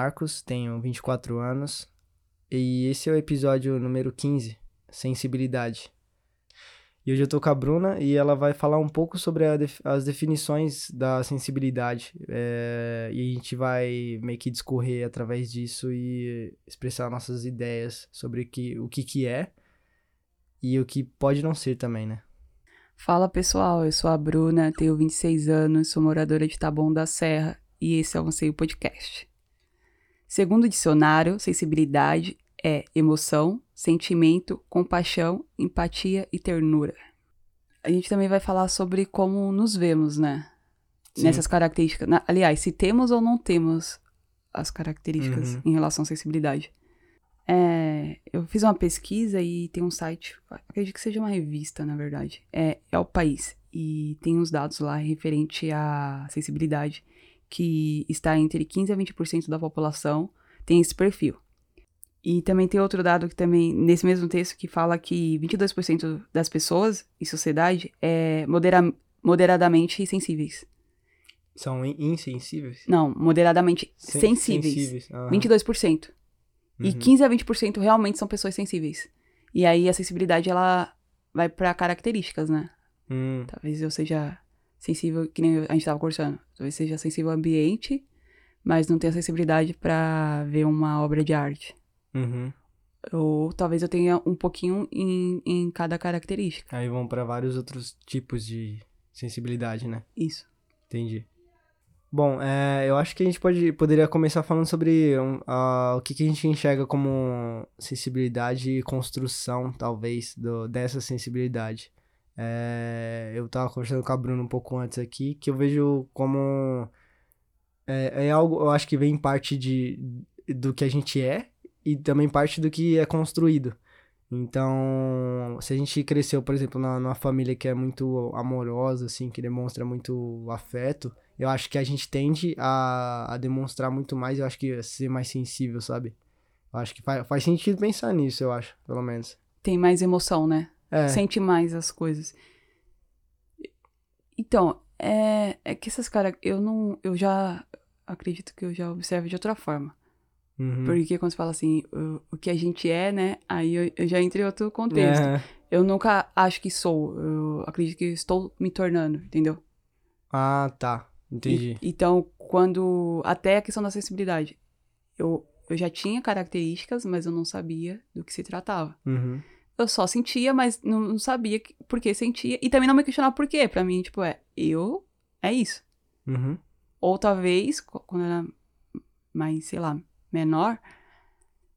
Marcos, tenho 24 anos e esse é o episódio número 15, Sensibilidade. E hoje eu tô com a Bruna e ela vai falar um pouco sobre def as definições da sensibilidade. É, e a gente vai meio que discorrer através disso e expressar nossas ideias sobre que, o que, que é e o que pode não ser também, né? Fala pessoal, eu sou a Bruna, tenho 26 anos, sou moradora de Taboão da Serra e esse é o Anseio Podcast. Segundo o dicionário, sensibilidade é emoção, sentimento, compaixão, empatia e ternura. A gente também vai falar sobre como nos vemos, né? Sim. Nessas características. Na, aliás, se temos ou não temos as características uhum. em relação à sensibilidade. É, eu fiz uma pesquisa e tem um site, acredito que seja uma revista, na verdade. É, é o País. E tem uns dados lá referente à sensibilidade, que está entre 15% a 20% da população tem esse perfil. E também tem outro dado que também, nesse mesmo texto, que fala que 22% das pessoas em sociedade é modera moderadamente sensíveis. São insensíveis? Não, moderadamente Sen sensíveis. sensíveis. Uhum. 22%. Uhum. E 15 a 20% realmente são pessoas sensíveis. E aí a sensibilidade, ela vai para características, né? Hum. Talvez eu seja sensível, que nem a gente tava conversando. Talvez seja sensível ao ambiente, mas não tenha sensibilidade para ver uma obra de arte. Uhum. Ou talvez eu tenha um pouquinho em, em cada característica. Aí vão para vários outros tipos de sensibilidade, né? Isso. Entendi. Bom, é, eu acho que a gente pode, poderia começar falando sobre uh, o que, que, a gente enxerga como sensibilidade e construção, talvez, do, dessa sensibilidade. É, eu tava conversando com a Bruna um pouco antes aqui, que eu vejo como. É, é algo, eu acho que vem parte de, do que a gente é e também parte do que é construído. Então, se a gente cresceu, por exemplo, na, numa família que é muito amorosa, assim, que demonstra muito afeto, eu acho que a gente tende a, a demonstrar muito mais, eu acho que ser mais sensível, sabe? Eu acho que faz, faz sentido pensar nisso, eu acho, pelo menos. Tem mais emoção, né? É. Sente mais as coisas. Então, é, é que essas caras, eu não, eu já acredito que eu já observo de outra forma. Uhum. Porque quando você fala assim, o, o, que a gente é, né? Aí eu, eu já entrei em outro contexto. É. Eu nunca acho que sou. Eu acredito que estou me tornando, entendeu? Ah, tá. Entendi. E, então, quando. Até a questão da sensibilidade. Eu, eu já tinha características, mas eu não sabia do que se tratava. Uhum. Eu só sentia, mas não, não sabia que, por que sentia. E também não me questionava por quê. Pra mim, tipo, é, eu. É isso. Uhum. Ou talvez, quando era mais, sei lá, menor,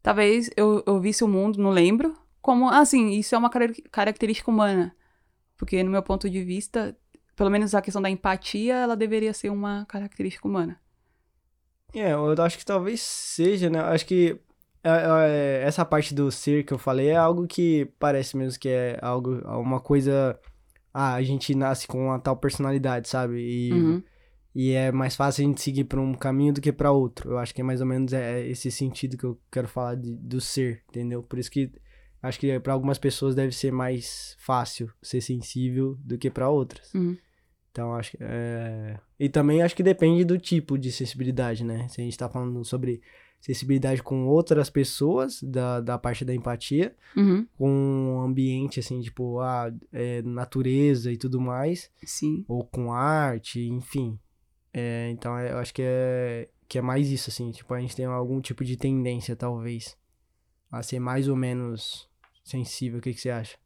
talvez eu, eu visse o mundo, não lembro, como, assim, isso é uma característica humana. Porque, no meu ponto de vista, pelo menos a questão da empatia, ela deveria ser uma característica humana. É, eu acho que talvez seja, né? Acho que essa parte do ser que eu falei é algo que parece mesmo que é algo, uma coisa. Ah, a gente nasce com uma tal personalidade, sabe? E uhum. E é mais fácil a gente seguir para um caminho do que para outro. Eu acho que é mais ou menos é esse sentido que eu quero falar de, do ser, entendeu? Por isso que acho que para algumas pessoas deve ser mais fácil ser sensível do que para outras. Uhum. Então acho que é... e também acho que depende do tipo de sensibilidade, né? Se a gente tá falando sobre sensibilidade com outras pessoas, da, da parte da empatia, uhum. com o ambiente, assim, tipo, a ah, é, natureza e tudo mais. Sim. Ou com arte, enfim. É, então é, eu acho que é, que é mais isso, assim. Tipo, a gente tem algum tipo de tendência, talvez, a ser mais ou menos sensível. O que, que você acha?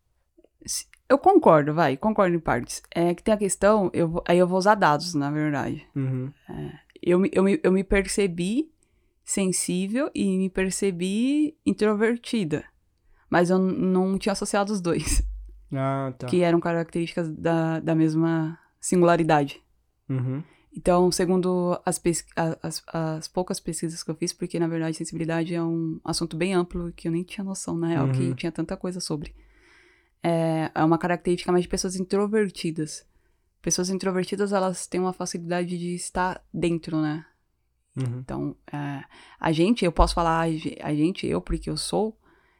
Eu concordo, vai, concordo em partes. É que tem a questão, eu, aí eu vou usar dados, na verdade. Uhum. É, eu, eu, eu me percebi sensível e me percebi introvertida. Mas eu não tinha associado os dois. Ah, tá. Que eram características da, da mesma singularidade. Uhum. Então, segundo as, as, as, poucas pesquisas que eu fiz, porque na verdade sensibilidade é um assunto bem amplo que eu nem tinha noção, na real, uhum. que tinha tanta coisa sobre. É, é uma característica mais de pessoas introvertidas. Pessoas introvertidas, elas têm uma facilidade de estar dentro, né? Uhum. Então, é, a gente, eu posso falar a gente, eu, porque eu sou.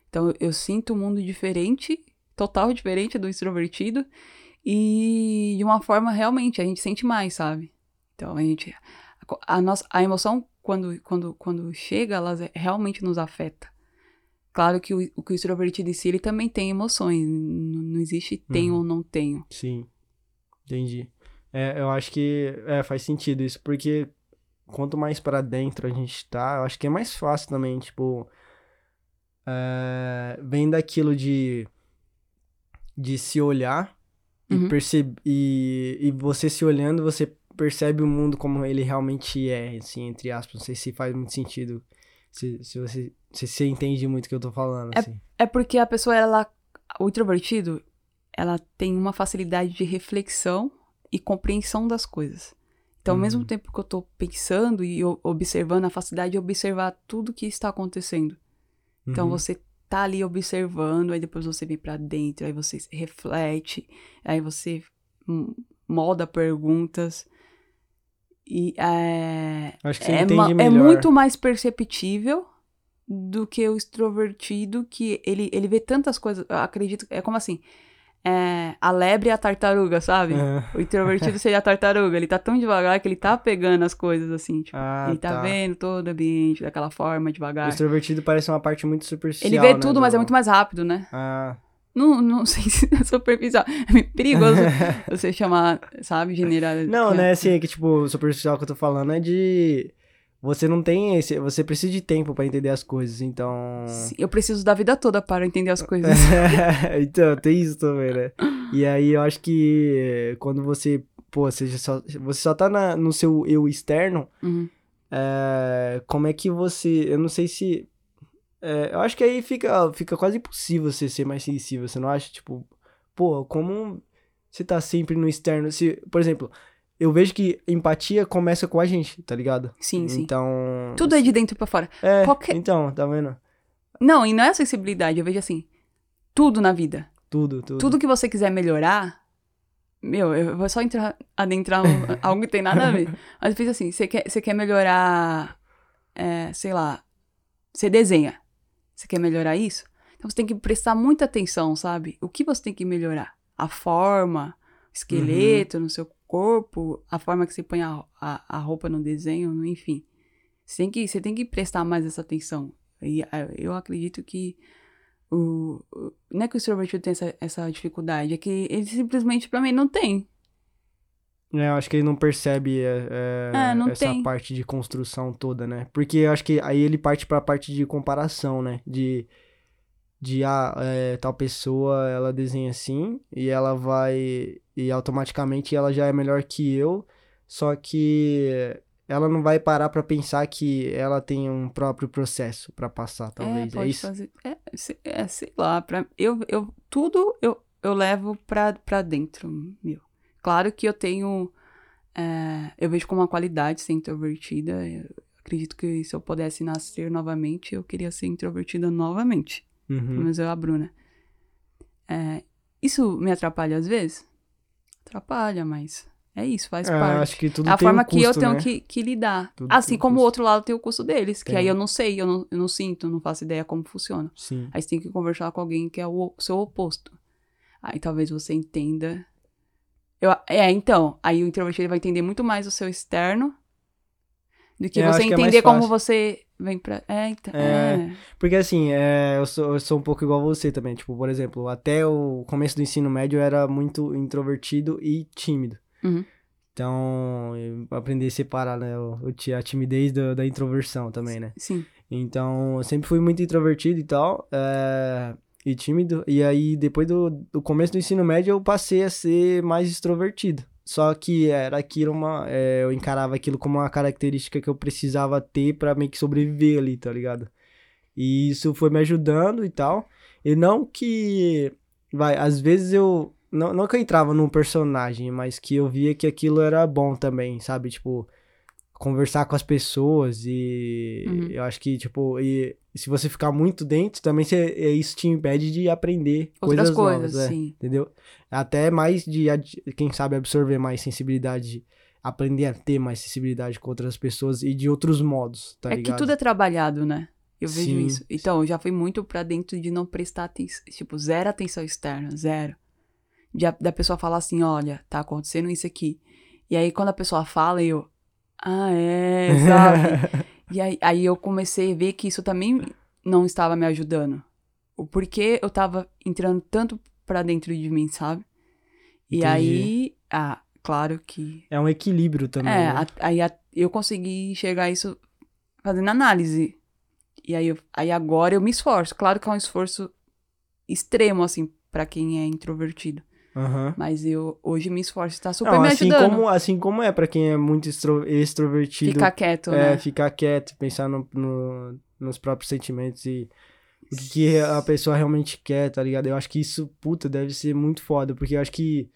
Então, eu sinto um mundo diferente, total diferente do extrovertido. E de uma forma realmente, a gente sente mais, sabe? Então, a gente. A, nossa, a emoção, quando, quando, quando chega, elas realmente nos afeta. Claro que o, o, que o extrovertido em si, ele também tem emoções. Não, não existe tenho Uhum. ou não tenho. Sim. Entendi. É, eu acho que é, faz sentido isso, porque quanto mais pra dentro a gente tá, eu acho que é mais fácil também, tipo. É, vem daquilo de. de se olhar Uhum. e perceber. E, e você se olhando, você percebe o mundo como ele realmente é, assim, entre aspas. Não sei se faz muito sentido. Se, se você. Se você entende muito o que eu tô falando, assim. É porque a pessoa, ela. O introvertido, ela tem uma facilidade de reflexão e compreensão das coisas. Então, ao Uhum. mesmo tempo que eu tô pensando e observando, a facilidade de observar tudo que está acontecendo. Então Uhum. você tá ali observando, aí depois você vem pra dentro, aí você reflete, aí você molda perguntas. E é, Acho que você é, entende é melhor. muito mais perceptível do que o extrovertido, que ele, ele vê tantas coisas. Eu acredito, é como assim, é, a lebre e a tartaruga, sabe? Aham. O introvertido seria a tartaruga, ele tá tão devagar que ele tá pegando as coisas assim, tipo, Ah, ele tá, tá. vendo todo o ambiente daquela forma, O devagar. extrovertido parece uma parte muito superficial. Ele vê né, tudo, mas é do- muito mais rápido, né? Ah, Não, não sei se é superficial. É perigoso você chamar, sabe, general. não, né, assim, é que, tipo, o superficial que eu tô falando é de... Você não tem esse... Você precisa de tempo pra entender as coisas, então... Sim, Eu preciso da vida toda para entender as coisas. então, tem isso também, né? E aí, eu acho que quando você... Pô, você só, você só tá na- no seu eu externo, Uhum. é, como é que você... Eu não sei se... é, eu acho que aí fica, fica quase impossível você ser mais sensível, você não acha? Tipo, pô, como você tá sempre no externo? Se, por exemplo, eu vejo que empatia começa com a gente, tá ligado? Sim, sim. Então... Tudo é de dentro pra fora. É, qualquer- então, tá vendo? Não, e não é sensibilidade, eu vejo assim, tudo na vida. Tudo, tudo. Tudo que você quiser melhorar, meu, eu vou só entrar, adentrar um- algo que tem nada a ver. Mas eu fiz assim, você quer, você quer melhorar, é, sei lá, você desenha. Você quer melhorar isso? Então você tem que prestar muita atenção, sabe? O que você tem que melhorar? A forma, o esqueleto no seu corpo, a forma que você põe a, a, a roupa no desenho, enfim. Você tem, que, você tem que prestar mais essa atenção. E ah, eu acredito que o, o- não é que o extrovertido tem essa, essa dificuldade, é que ele simplesmente, pra mim, não tem. É, eu acho que ele não percebe é, é, É, não essa tem. parte de construção toda, né? Porque eu acho que aí ele parte pra parte de comparação, né? De, de ah, é, tal pessoa, ela desenha assim, e ela vai. E automaticamente ela já é melhor que eu, só que ela não vai parar pra pensar que ela tem um próprio processo pra passar, talvez. é, É, isso? fazer. É, é, sei lá, pra, eu, eu, tudo eu, eu levo pra, pra dentro, meu. Claro que eu tenho. é, eu vejo como uma qualidade ser introvertida. Eu acredito que se eu pudesse nascer novamente, eu queria ser introvertida novamente. Pelo Uhum. menos eu e a Bruna. É, isso me atrapalha às vezes? Atrapalha, mas é isso, faz É, parte. acho que tudo É a tem um forma que eu custo, tenho né? que, que lidar. Tudo assim como o custo. outro lado tem o custo deles, que Tem. aí eu não sei, eu não, eu não sinto, não faço ideia como funciona. Sim. Aí você tem que conversar com alguém que é o seu oposto. Aí talvez você entenda. Eu, é, então, aí o introvertido vai entender muito mais o seu externo do que É, você que é entender como você vem pra. É, então. É. É. Porque assim, é, eu, sou, eu sou um pouco igual você também. Tipo, por exemplo, até o começo do ensino médio eu era muito introvertido e tímido. Uhum. Então, eu aprendi a separar, né? ti- a timidez da, da introversão também, né? Sim. Então, eu sempre fui muito introvertido e tal, é, e tímido. E aí, depois do, do começo do ensino médio, eu passei a ser mais extrovertido. Só que era aquilo uma. é, eu encarava aquilo como uma característica que eu precisava ter pra meio que sobreviver ali, tá ligado? E isso foi me ajudando e tal. E não que. Vai, às vezes eu. Não, não que eu entrava num personagem, mas que eu via que aquilo era bom também, sabe? Tipo, conversar com as pessoas e Uhum. eu acho que, tipo, e se você ficar muito dentro, também você, é, isso te impede de aprender Outras coisas, coisas, novas, é, sim. entendeu? Até mais de, quem sabe, absorver mais sensibilidade, aprender a ter mais sensibilidade com outras pessoas e de outros modos, tá é ligado? que tudo é trabalhado, né? Eu vejo Sim. isso. Então, eu já fui muito pra dentro de não prestar atenção. Tipo, zero atenção externa, zero. De da pessoa falar assim: olha, tá acontecendo isso aqui. E aí, quando a pessoa fala, eu. Ah, é, sabe? E aí, aí eu comecei a ver que isso também não estava me ajudando. O porquê eu tava entrando tanto pra dentro de mim, sabe? E Entendi. aí, ah, claro que. É um equilíbrio também. É, né? a- aí a- eu consegui enxergar isso fazendo análise. E aí, eu- aí agora eu me esforço. Claro que é um esforço extremo, assim, pra quem é introvertido. Aham. Mas eu hoje me esforço, tá super Não, me assim ajudando. como, assim como é pra quem é muito extro- extrovertido. Ficar quieto, é, né? ficar quieto, pensar no, no- nos próprios sentimentos e o que, que a pessoa realmente quer, tá ligado? Eu acho que isso, puta, deve ser muito foda, porque eu acho que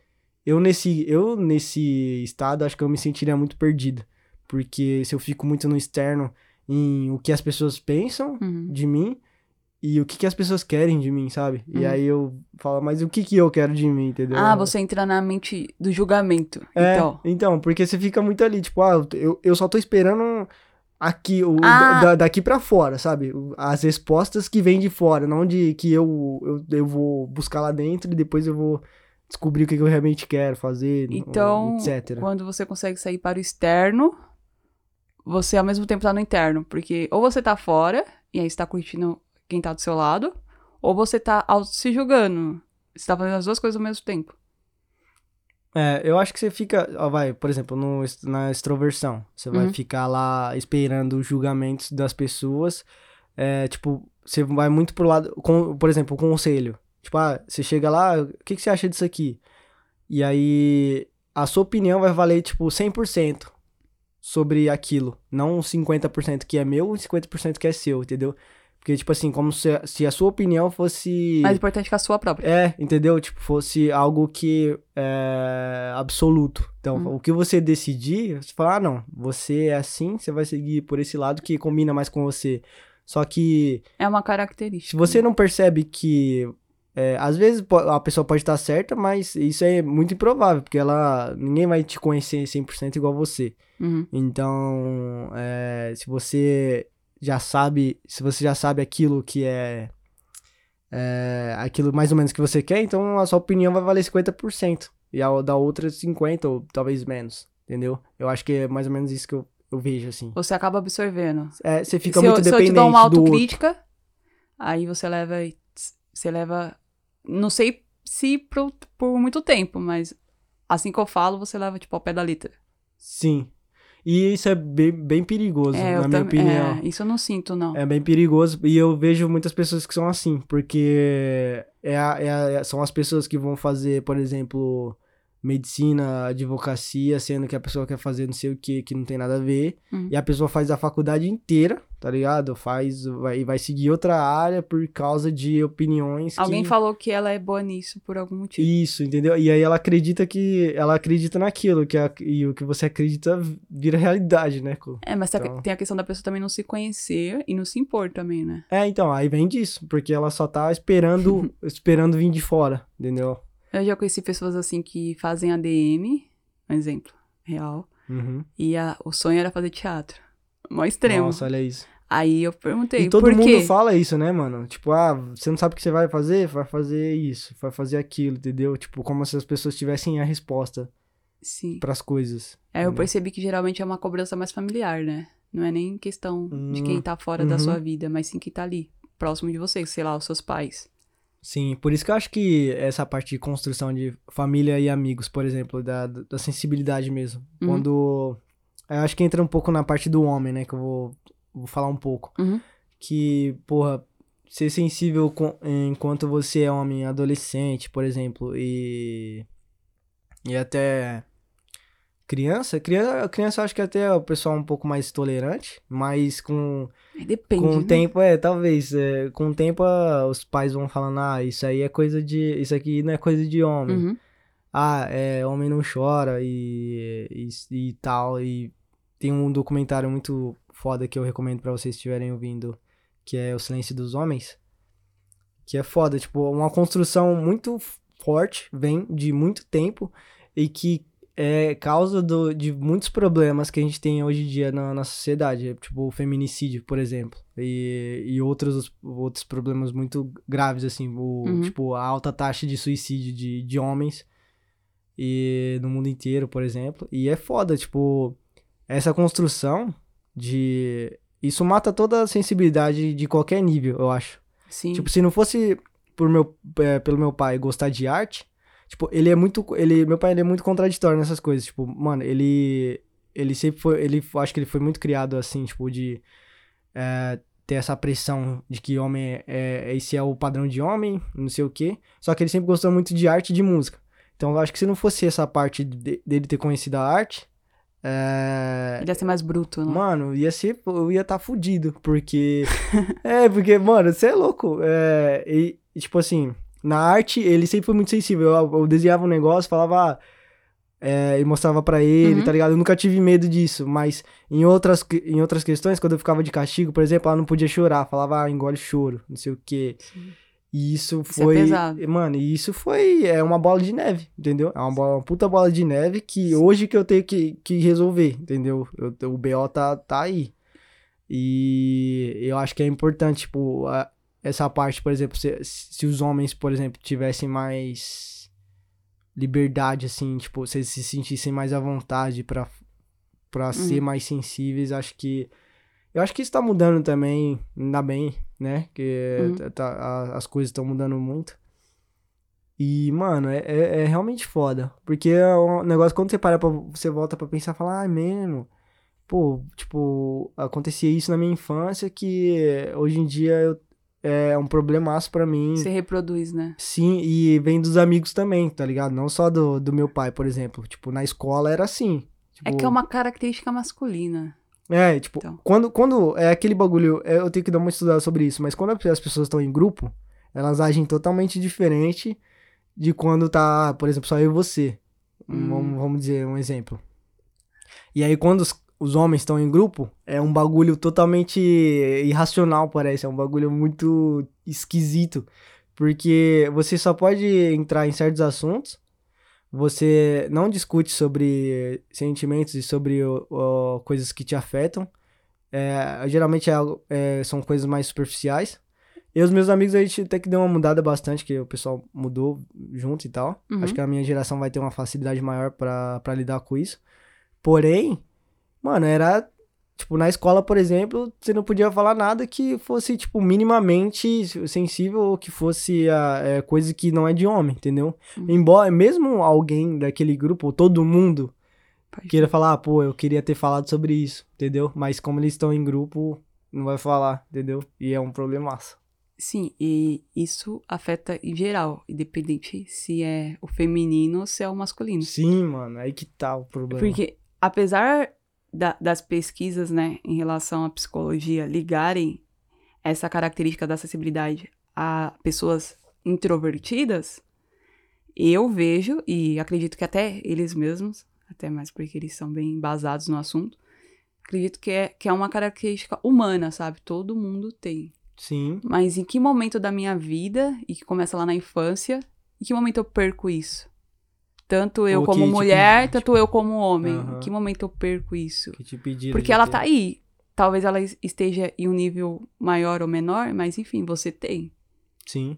eu nesse, eu nesse estado, acho que eu me sentiria muito perdido. Porque se eu fico muito no externo em o que as pessoas pensam Uhum. de mim e o que, que as pessoas querem de mim, sabe? E Uhum. aí eu falo, mas o que, que eu quero de mim, entendeu? Ah, você entra na mente do julgamento. É, Então. então, porque você fica muito ali, tipo, ah, eu, eu só tô esperando aqui, o, Ah. da- daqui pra fora, sabe? As respostas que vêm de fora, não de que eu, eu, eu vou buscar lá dentro e depois eu vou descobrir o que, que eu realmente quero fazer, Então, etc. quando você consegue sair para o externo, você ao mesmo tempo tá no interno. Porque ou você tá fora, e aí você tá curtindo quem tá do seu lado, ou você tá se julgando. Você tá fazendo as duas coisas ao mesmo tempo. É, eu acho que você fica, ó, vai, por exemplo, no, na extroversão, você vai Uhum. ficar lá esperando os julgamentos das pessoas, é, tipo, você vai muito pro lado, com, por exemplo, o conselho, tipo, ah, você chega lá, o que, que você acha disso aqui? E aí, a sua opinião vai valer, tipo, 100% sobre aquilo, não 50% que é meu e 50% que é seu, entendeu? Porque, tipo assim, como se, se a sua opinião fosse... Mais importante que a sua própria. É, entendeu? Tipo, fosse algo que é absoluto. Então, Hum. o que você decidir, você fala, ah, não, você é assim, você vai seguir por esse lado que combina mais com você. Só que, É uma característica. se você não percebe que. é, às vezes a pessoa pode estar certa, mas isso é muito improvável, porque ela. Ninguém vai te conhecer 100% igual você. Uhum. Então, é, se você já sabe, se você já sabe aquilo que é, é, aquilo mais ou menos que você quer, então a sua opinião vai valer 50%. E a da outra 50% ou talvez menos, entendeu? Eu acho que é mais ou menos isso que eu, eu vejo, assim. Você acaba absorvendo. É, você fica se muito eu, se eu dependente te dou uma autocrítica, aí você leva. Você leva. Não sei se por, por muito tempo, mas assim que eu falo, você leva tipo ao pé da letra. Sim. E isso é bem, bem perigoso, É, na minha também- opinião. é, isso eu não sinto, não. É bem perigoso e eu vejo muitas pessoas que são assim, porque é a- é a- são as pessoas que vão fazer, por exemplo, medicina, advocacia, sendo que a pessoa quer fazer não sei o que, que não tem nada a ver, Uhum. e a pessoa faz a faculdade inteira, tá ligado? Faz, vai, vai seguir outra área por causa de opiniões Alguém que... falou que ela é boa nisso por algum motivo. Isso, entendeu? E aí ela acredita que, ela acredita naquilo, que a- e o que você acredita vira realidade, né? co- É, mas tem a- Então- tem a questão da pessoa também não se conhecer e não se impor também, né? É, então, aí vem disso, porque ela só tá esperando, esperando vir de fora, entendeu? Eu já conheci pessoas assim que fazem ADM, um exemplo real, Uhum. e a- o sonho era fazer teatro. Mó extremo. Nossa, olha isso. Aí eu perguntei, E todo mundo quê? fala isso, né, mano? Tipo, ah, você não sabe o que você vai fazer? Vai fazer isso, vai fazer aquilo, entendeu? Tipo, como se as pessoas tivessem a resposta Sim. pras coisas. Aí eu percebi que geralmente é uma cobrança mais familiar, né? Não é nem questão de Hum, quem tá fora da uhum. sua vida, mas sim quem tá ali, próximo de você, sei lá, os seus pais. Sim, por isso que eu acho que essa parte de construção de família e amigos, por exemplo, da, da sensibilidade mesmo. Uhum. Quando. Eu acho que entra um pouco na parte do homem, né? Que eu vou, vou falar um pouco. Uhum. que, porra, ser sensível com- enquanto você é homem adolescente, por exemplo, e e até criança, criança, criança eu acho que até o pessoal é um pouco mais tolerante, mas com Depende, com o né? tempo, é, talvez, é, com o tempo ah, os pais vão falando, ah, isso aí é coisa de, isso aqui não é coisa de homem. Uhum. Ah, é, homem não chora e, e, e tal. E tem um documentário muito foda que eu recomendo pra vocês estiverem ouvindo, que é O Silêncio dos Homens. Que é foda, tipo, uma construção muito forte, vem de muito tempo e que é causa do, de muitos problemas que a gente tem hoje em dia na, na sociedade. Tipo, o feminicídio, por exemplo. E, e outros, outros problemas muito graves, assim. O, Uhum. Tipo, a alta taxa de suicídio de, de homens e no mundo inteiro, por exemplo. E é foda, tipo, essa construção de Isso mata toda a sensibilidade de qualquer nível, eu acho. Sim. Tipo, se não fosse por meu, é, pelo meu pai gostar de arte, tipo, ele é muito. Ele, meu pai ele é muito contraditório nessas coisas. Tipo, mano, ele. Ele sempre foi. Ele, acho que ele foi muito criado assim, tipo, de. é, ter essa pressão de que homem é. Esse é o padrão de homem, não sei o quê. Só que ele sempre gostou muito de arte e de música. Então eu acho que se não fosse essa parte de- dele ter conhecido a arte. É, Ele ia ser mais bruto, né? Mano, ia ser. Eu ia estar tá fudido. Porque. é, porque, mano, você é louco. É, e, e, tipo assim, na arte, ele sempre foi muito sensível. Eu, eu desenhava um negócio, falava. ah, É, e mostrava pra ele, Uhum. tá ligado? Eu nunca tive medo disso. Mas em outras, em outras questões, quando eu ficava de castigo, por exemplo, ela não podia chorar. Falava, ah, engole choro, não sei o quê. E isso Isso é foi. pesado. Mano, e isso foi. É uma bola de neve, entendeu? É uma, bola, uma puta bola de neve que hoje que eu tenho que, que resolver, entendeu? Eu- o BO tá, tá aí. E eu acho que é importante, tipo, a- essa parte, por exemplo, se, se os homens, por exemplo, tivessem mais liberdade, assim, tipo, se eles se sentissem mais à vontade pra, pra ser mais sensíveis, acho que. Eu acho que isso tá mudando também, ainda bem, né? Que Uhum. tá- tá- a- as coisas estão mudando muito. E, mano, é, é, é realmente foda. Porque é um negócio, quando você para pra. Você volta pra pensar, fala, ah, mano. Pô, tipo, acontecia isso na minha infância que hoje em dia eu, é um problemaço pra mim. Você reproduz, né? Sim, e vem dos amigos também, tá ligado? Não só do, do meu pai, por exemplo. Tipo, na escola era assim. É Tipo, que é uma característica masculina. É, tipo, Então. quando, quando é aquele bagulho, é, eu tenho que dar uma estudada sobre isso, mas quando as pessoas estão em grupo, elas agem totalmente diferente de quando tá, por exemplo, só eu e você. Um- Hum. Vamos, vamos dizer um exemplo. E aí, quando os, os homens estão em grupo, é um bagulho totalmente irracional, parece. É um bagulho muito esquisito. Porque você só pode entrar em certos assuntos, você não discute sobre sentimentos e sobre o- o- coisas que te afetam. É, geralmente é é, são coisas mais superficiais. E os meus amigos, a gente até que deu uma mudada bastante, que o pessoal mudou junto e tal. Uhum. Acho que a minha geração vai ter uma facilidade maior pra lidar com isso. Porém, mano, era. Tipo, na escola, por exemplo, você não podia falar nada que fosse, tipo, minimamente sensível ou que fosse a, é, coisa que não é de homem, entendeu? Uhum. Embora, mesmo alguém daquele grupo, ou todo mundo, Pode queira falar, ah, pô, eu queria ter falado sobre isso, entendeu? Mas como eles estão em grupo, não vai falar, entendeu? E é um problemaço. Sim, e isso afeta em geral, independente se é o feminino ou se é o masculino. Sim, mano, aí que tá o problema. Porque, apesar da- das pesquisas, né, em relação à psicologia ligarem essa característica da acessibilidade a pessoas introvertidas, eu vejo, e acredito que até eles mesmos, até mais porque eles são bem embasados no assunto, acredito que é, que é uma característica humana, sabe? Todo mundo tem. Sim, Mas em que momento da minha vida, e que começa lá na infância, em que momento eu perco isso? Tanto eu Ou como que, tipo, mulher, tipo- tanto eu como homem. Aham. Em que momento eu perco isso? pediram. Porque ela ter. tá aí. Talvez ela es- esteja em um nível maior ou menor, mas enfim, você tem. Sim,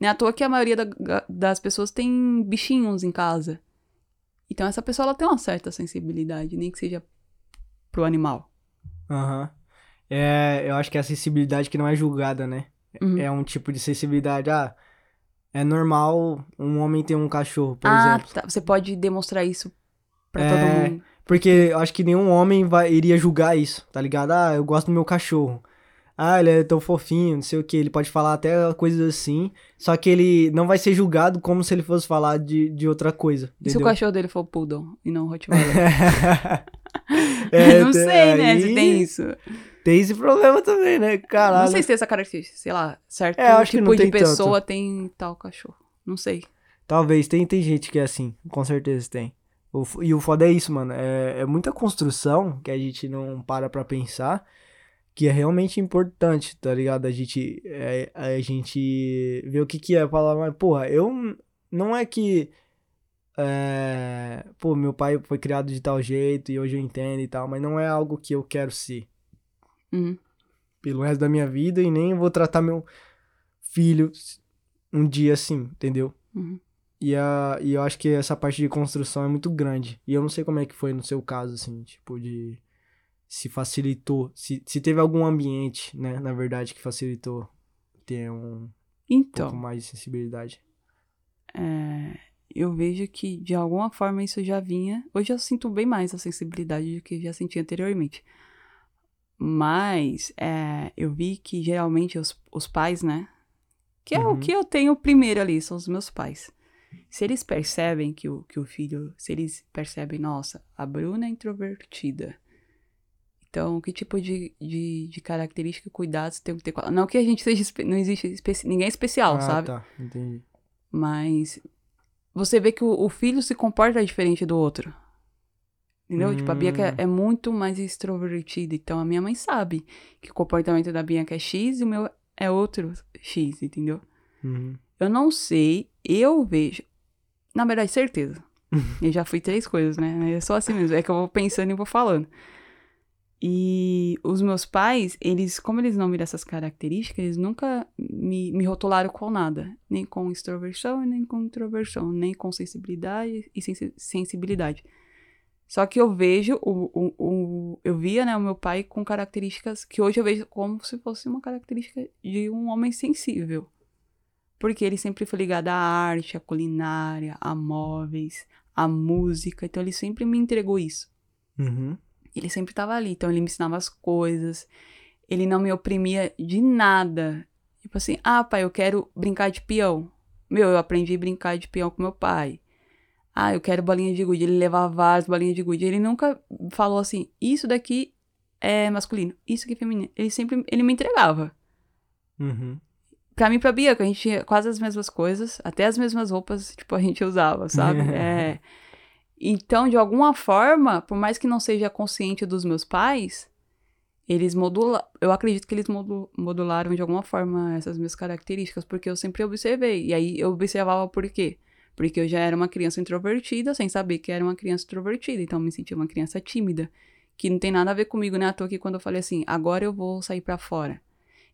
Não é à toa que a maioria da- das pessoas tem bichinhos em casa. Então essa pessoa ela tem uma certa sensibilidade, nem que seja pro animal. aham. É, eu acho que é a sensibilidade que não é julgada, né? Uhum. É um tipo de sensibilidade, ah, é normal um homem ter um cachorro, por ah, exemplo. tá. Você pode demonstrar isso pra É, todo mundo. Porque eu acho que nenhum homem vai, iria julgar isso, tá ligado? Ah, eu gosto do meu cachorro. Ah, ele é tão fofinho, não sei o que. Ele pode falar até coisas assim. Só que ele não vai ser julgado como se ele fosse falar de, de outra coisa. E se o entendeu? cachorro dele for Poodle e não Rottweiler? É, não sei, né? Se aí tem isso. Tem esse problema também, né? Caralho. Não sei se tem essa característica. Sei lá, certo É, acho que tipo não de tem tanto. pessoa tem tal cachorro. Não sei. Talvez, tem, tem gente que é assim, com certeza tem. O e o foda é isso, mano. É, é muita construção que a gente não para pra pensar, que é realmente importante, tá ligado? A gente, é, a gente ver o que que é falar, mas, porra, eu não é que. É, pô, meu pai foi criado de tal jeito e hoje eu entendo e tal, mas não é algo que eu quero ser Uhum. pelo resto da minha vida e nem vou tratar meu filho um dia assim, entendeu? Uhum. E, a, e eu acho que essa parte de construção é muito grande. E eu não sei como é que foi no seu caso, assim, tipo, de se facilitou, se, se teve algum ambiente, né, na verdade, que facilitou ter um Então, pouco mais de sensibilidade. é, eu vejo que de alguma forma isso já vinha. Hoje eu sinto bem mais a sensibilidade do que já senti anteriormente. Mas é, eu vi que geralmente os, os pais, né? Que é o Uhum. que eu tenho primeiro ali, são os meus pais. Se eles percebem que o, que o filho. Se eles percebem, nossa, a Bruna é introvertida. Então, que tipo de, de, de característica e cuidados tem que ter com ela? Não que a gente seja. Não existe. especi- ninguém é especial, ah, sabe? tá, entendi. Mas você vê que o, o filho se comporta diferente do outro. Entendeu? Tipo, a Bianca é, Hum. é muito mais extrovertida. Então a minha mãe sabe que o comportamento da Bianca é X e o meu é outro X, entendeu? Uhum. Eu não sei, eu vejo. Na verdade, certeza. eu já fui três coisas, né? É só assim mesmo. É que eu vou pensando e vou falando. E os meus pais, eles, como eles não me dão essas características, eles nunca me, me rotularam com nada. Nem com extroversão, nem com introversão, nem com sensibilidade e sensi- sensibilidade. Só que eu vejo, o, o, o- eu via, né, o meu pai com características que hoje eu vejo como se fosse uma característica de um homem sensível. Porque ele sempre foi ligado à arte, à culinária, a móveis, à música. Então ele sempre me entregou isso. Uhum. Ele sempre estava ali, então ele me ensinava as coisas. Ele não me oprimia de nada. Tipo assim, ah, pai, eu quero brincar de peão. Meu, eu aprendi a brincar de peão com meu pai. Ah, eu quero bolinha de gude. Ele levava várias bolinhas de gude. Ele nunca falou assim, isso daqui é masculino, isso aqui é feminino. Ele sempre, ele me entregava. Uhum. Pra mim e pra Bianca, a gente tinha quase as mesmas coisas, até as mesmas roupas, tipo, a gente usava, sabe? é. Então, de alguma forma, por mais que não seja consciente dos meus pais, eles modulam. Eu acredito que eles modu- modularam de alguma forma essas minhas características, porque eu sempre observei. E aí eu observava por quê? Porque eu já era uma criança introvertida, sem saber que era uma criança introvertida. Então, eu me sentia uma criança tímida, que não tem nada a ver comigo, né? À toa que quando eu falei assim, agora eu vou sair pra fora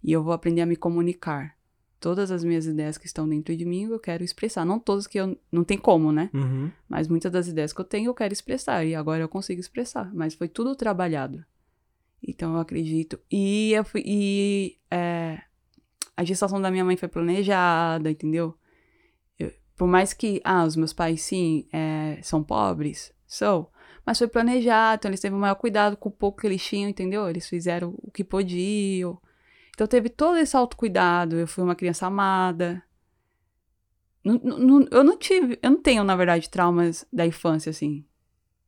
e eu vou aprender a me comunicar. Todas as minhas ideias que estão dentro de mim, eu quero expressar. Não todas que eu. Não tem como, né? Uhum. Mas muitas das ideias que eu tenho eu quero expressar. E agora eu consigo expressar. Mas foi tudo trabalhado. Então eu acredito. E, eu fui, e é, a gestação da minha mãe foi planejada, entendeu? Por mais que. Ah, os meus pais, sim, é, são pobres. São. Mas foi planejado. Então eles teve o maior cuidado com o pouco que eles tinham, entendeu? Eles fizeram o que podiam. Então teve todo esse autocuidado. Eu fui uma criança amada. Não- não- não- eu não tive, eu não tenho, na verdade, traumas da infância, assim.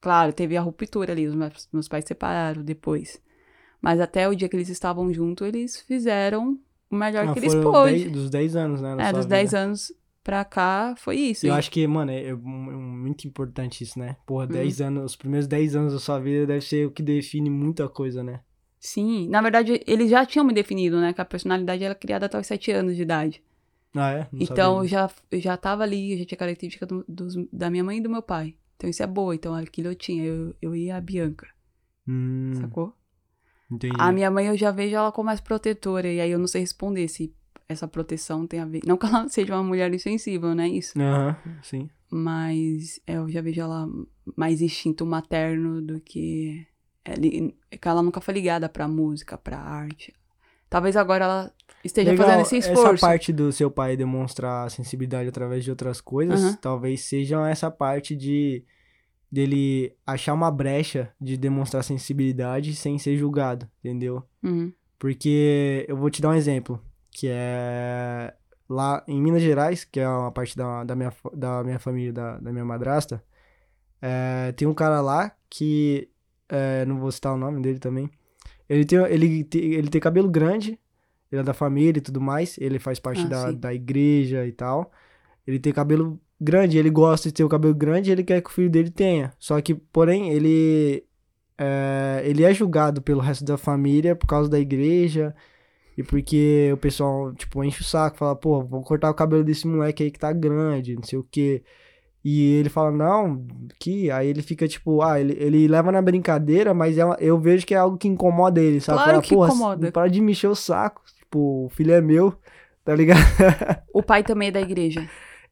Claro, teve a ruptura ali, os meus, meus pais se separaram depois. Mas até o dia que eles estavam juntos, eles fizeram o melhor Ah, que eles pôde. 10 dos 10 anos, né? É, dos vida. 10 anos pra cá, foi isso. Eu acho que, mano, é, é mu- muito importante isso, né? Porra, Uhum. 10 anos, os primeiros 10 anos da sua vida deve ser o que define muita coisa, né? Sim, na verdade, eles já tinham me definido, né? Que a personalidade era criada até os 7 anos de idade. Ah, é? Não então, sabia já, eu já tava ali, eu já tinha característica do- dos- da minha mãe e do meu pai. Então, isso é boa. Então, aquilo eu tinha. Eu, eu e a Bianca. Hum, sacou? entendi. A minha mãe eu já vejo ela como mais protetora, e aí eu não sei responder se essa proteção tem a ver. Não que ela seja uma mulher insensível, não é isso? Aham, sim. Mas é, eu já vejo ela mais instinto materno do que. é li- que ela nunca foi ligada pra música, pra arte. Talvez agora ela esteja Legal, fazendo esse esforço. Essa parte do seu pai demonstrar sensibilidade através de outras coisas, Aham. talvez seja essa parte de dele achar uma brecha de demonstrar sensibilidade sem ser julgado, entendeu? Uhum. Porque eu vou te dar um exemplo, que é lá em Minas Gerais, que é uma parte da, da, minha, da minha família, da, da minha madrasta, é, tem um cara lá que, é, não vou citar o nome dele também, ele tem, ele, tem- ele tem cabelo grande, ele é da família e tudo mais, ele faz parte Ah, da, sim. da igreja e tal, ele tem cabelo grande, ele gosta de ter o cabelo grande ele quer que o filho dele tenha, só que, porém, ele é, ele é julgado pelo resto da família por causa da igreja e porque o pessoal, tipo, enche o saco, fala, pô, vou cortar o cabelo desse moleque aí que tá grande, não sei o quê. E ele fala, não, que. Aí ele fica tipo, ah, ele, ele leva na brincadeira, mas é uma- eu vejo que é algo que incomoda ele, sabe? Claro Fala, que "Porra, incomoda." Para de me encher o saco. Tipo, o filho é meu, tá ligado? O pai também é da igreja.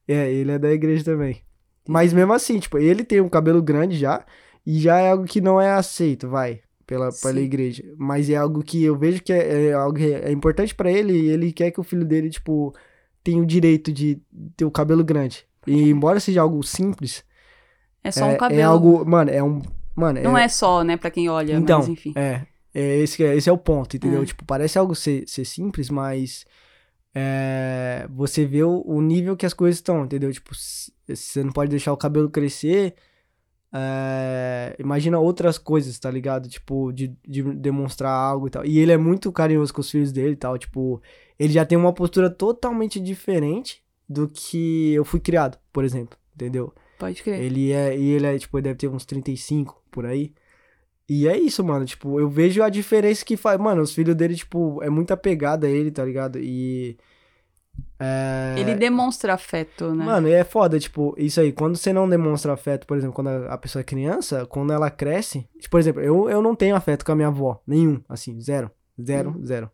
É, ele é da igreja também. Mas mesmo assim, tipo, ele tem um cabelo grande já, e já é algo que não é aceito, vai. Pela, pela igreja. Mas é algo que eu vejo que é, é algo que é importante pra ele e ele quer que o filho dele, tipo, tenha o direito de ter o cabelo grande. E embora seja algo simples, É só é, um cabelo. é algo. Mano, é um. Mano, Não é só, né, pra quem olha, Então, mas enfim. É, é esse, é- esse é o ponto, entendeu? É. Tipo, parece algo ser, ser simples, mas é, você vê o, o nível que as coisas estão, entendeu? Tipo, você não pode deixar o cabelo crescer. É, imagina outras coisas, tá ligado? Tipo, de, de demonstrar algo e tal. E ele é muito carinhoso com os filhos dele e tal. Tipo, ele já tem uma postura totalmente diferente do que eu fui criado, por exemplo, entendeu? Pode crer. Ele é, e ele é, tipo, ele deve ter uns 35 por aí. E é isso, mano, tipo, eu vejo a diferença que faz. Mano, os filhos dele, tipo, é muito apegado a ele, tá ligado? E. É... Ele demonstra afeto, né? Mano, é foda, tipo, isso aí, quando você não demonstra afeto, por exemplo, quando a pessoa é criança, quando ela cresce. Tipo, por exemplo, eu, eu não tenho afeto com a minha avó, nenhum, assim, zero. Zero, zero.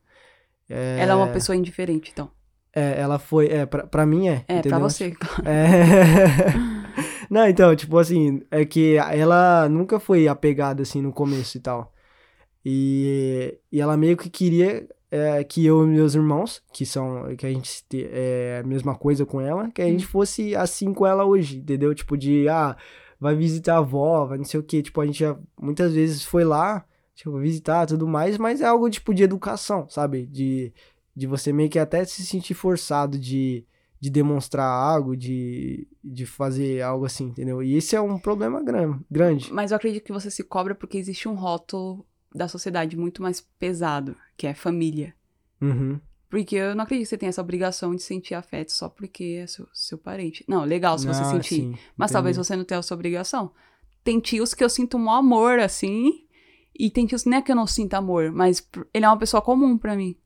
É, Ela é uma pessoa indiferente, então. É, ela foi. É, pra, pra mim é. É, entendeu? pra você. É. Não, então, tipo assim, é que ela nunca foi apegada assim no começo e tal. E, e ela meio que queria é, que eu e meus irmãos, que são, que a gente te- é a mesma coisa com ela, que a gente fosse assim com ela hoje, entendeu? Tipo de, ah, vai visitar a avó, vai não sei o quê. Tipo, a gente já muitas vezes foi lá, tipo, visitar tudo mais, mas é algo tipo de educação, sabe? De, de você meio que até se sentir forçado de de demonstrar algo, de, de fazer algo assim, entendeu? E esse é um problema gran- grande. Mas eu acredito que você se cobra porque existe um rótulo da sociedade muito mais pesado, que é família. Uhum. Porque eu não acredito que você tenha essa obrigação de sentir afeto só porque é seu, seu parente. Não, legal se você Ah, sentir. sim, mas entendi. talvez você não tenha essa obrigação. Tem tios que eu sinto um amor, assim. E tem tios, não é que eu não sinto amor, mas ele é uma pessoa comum pra mim.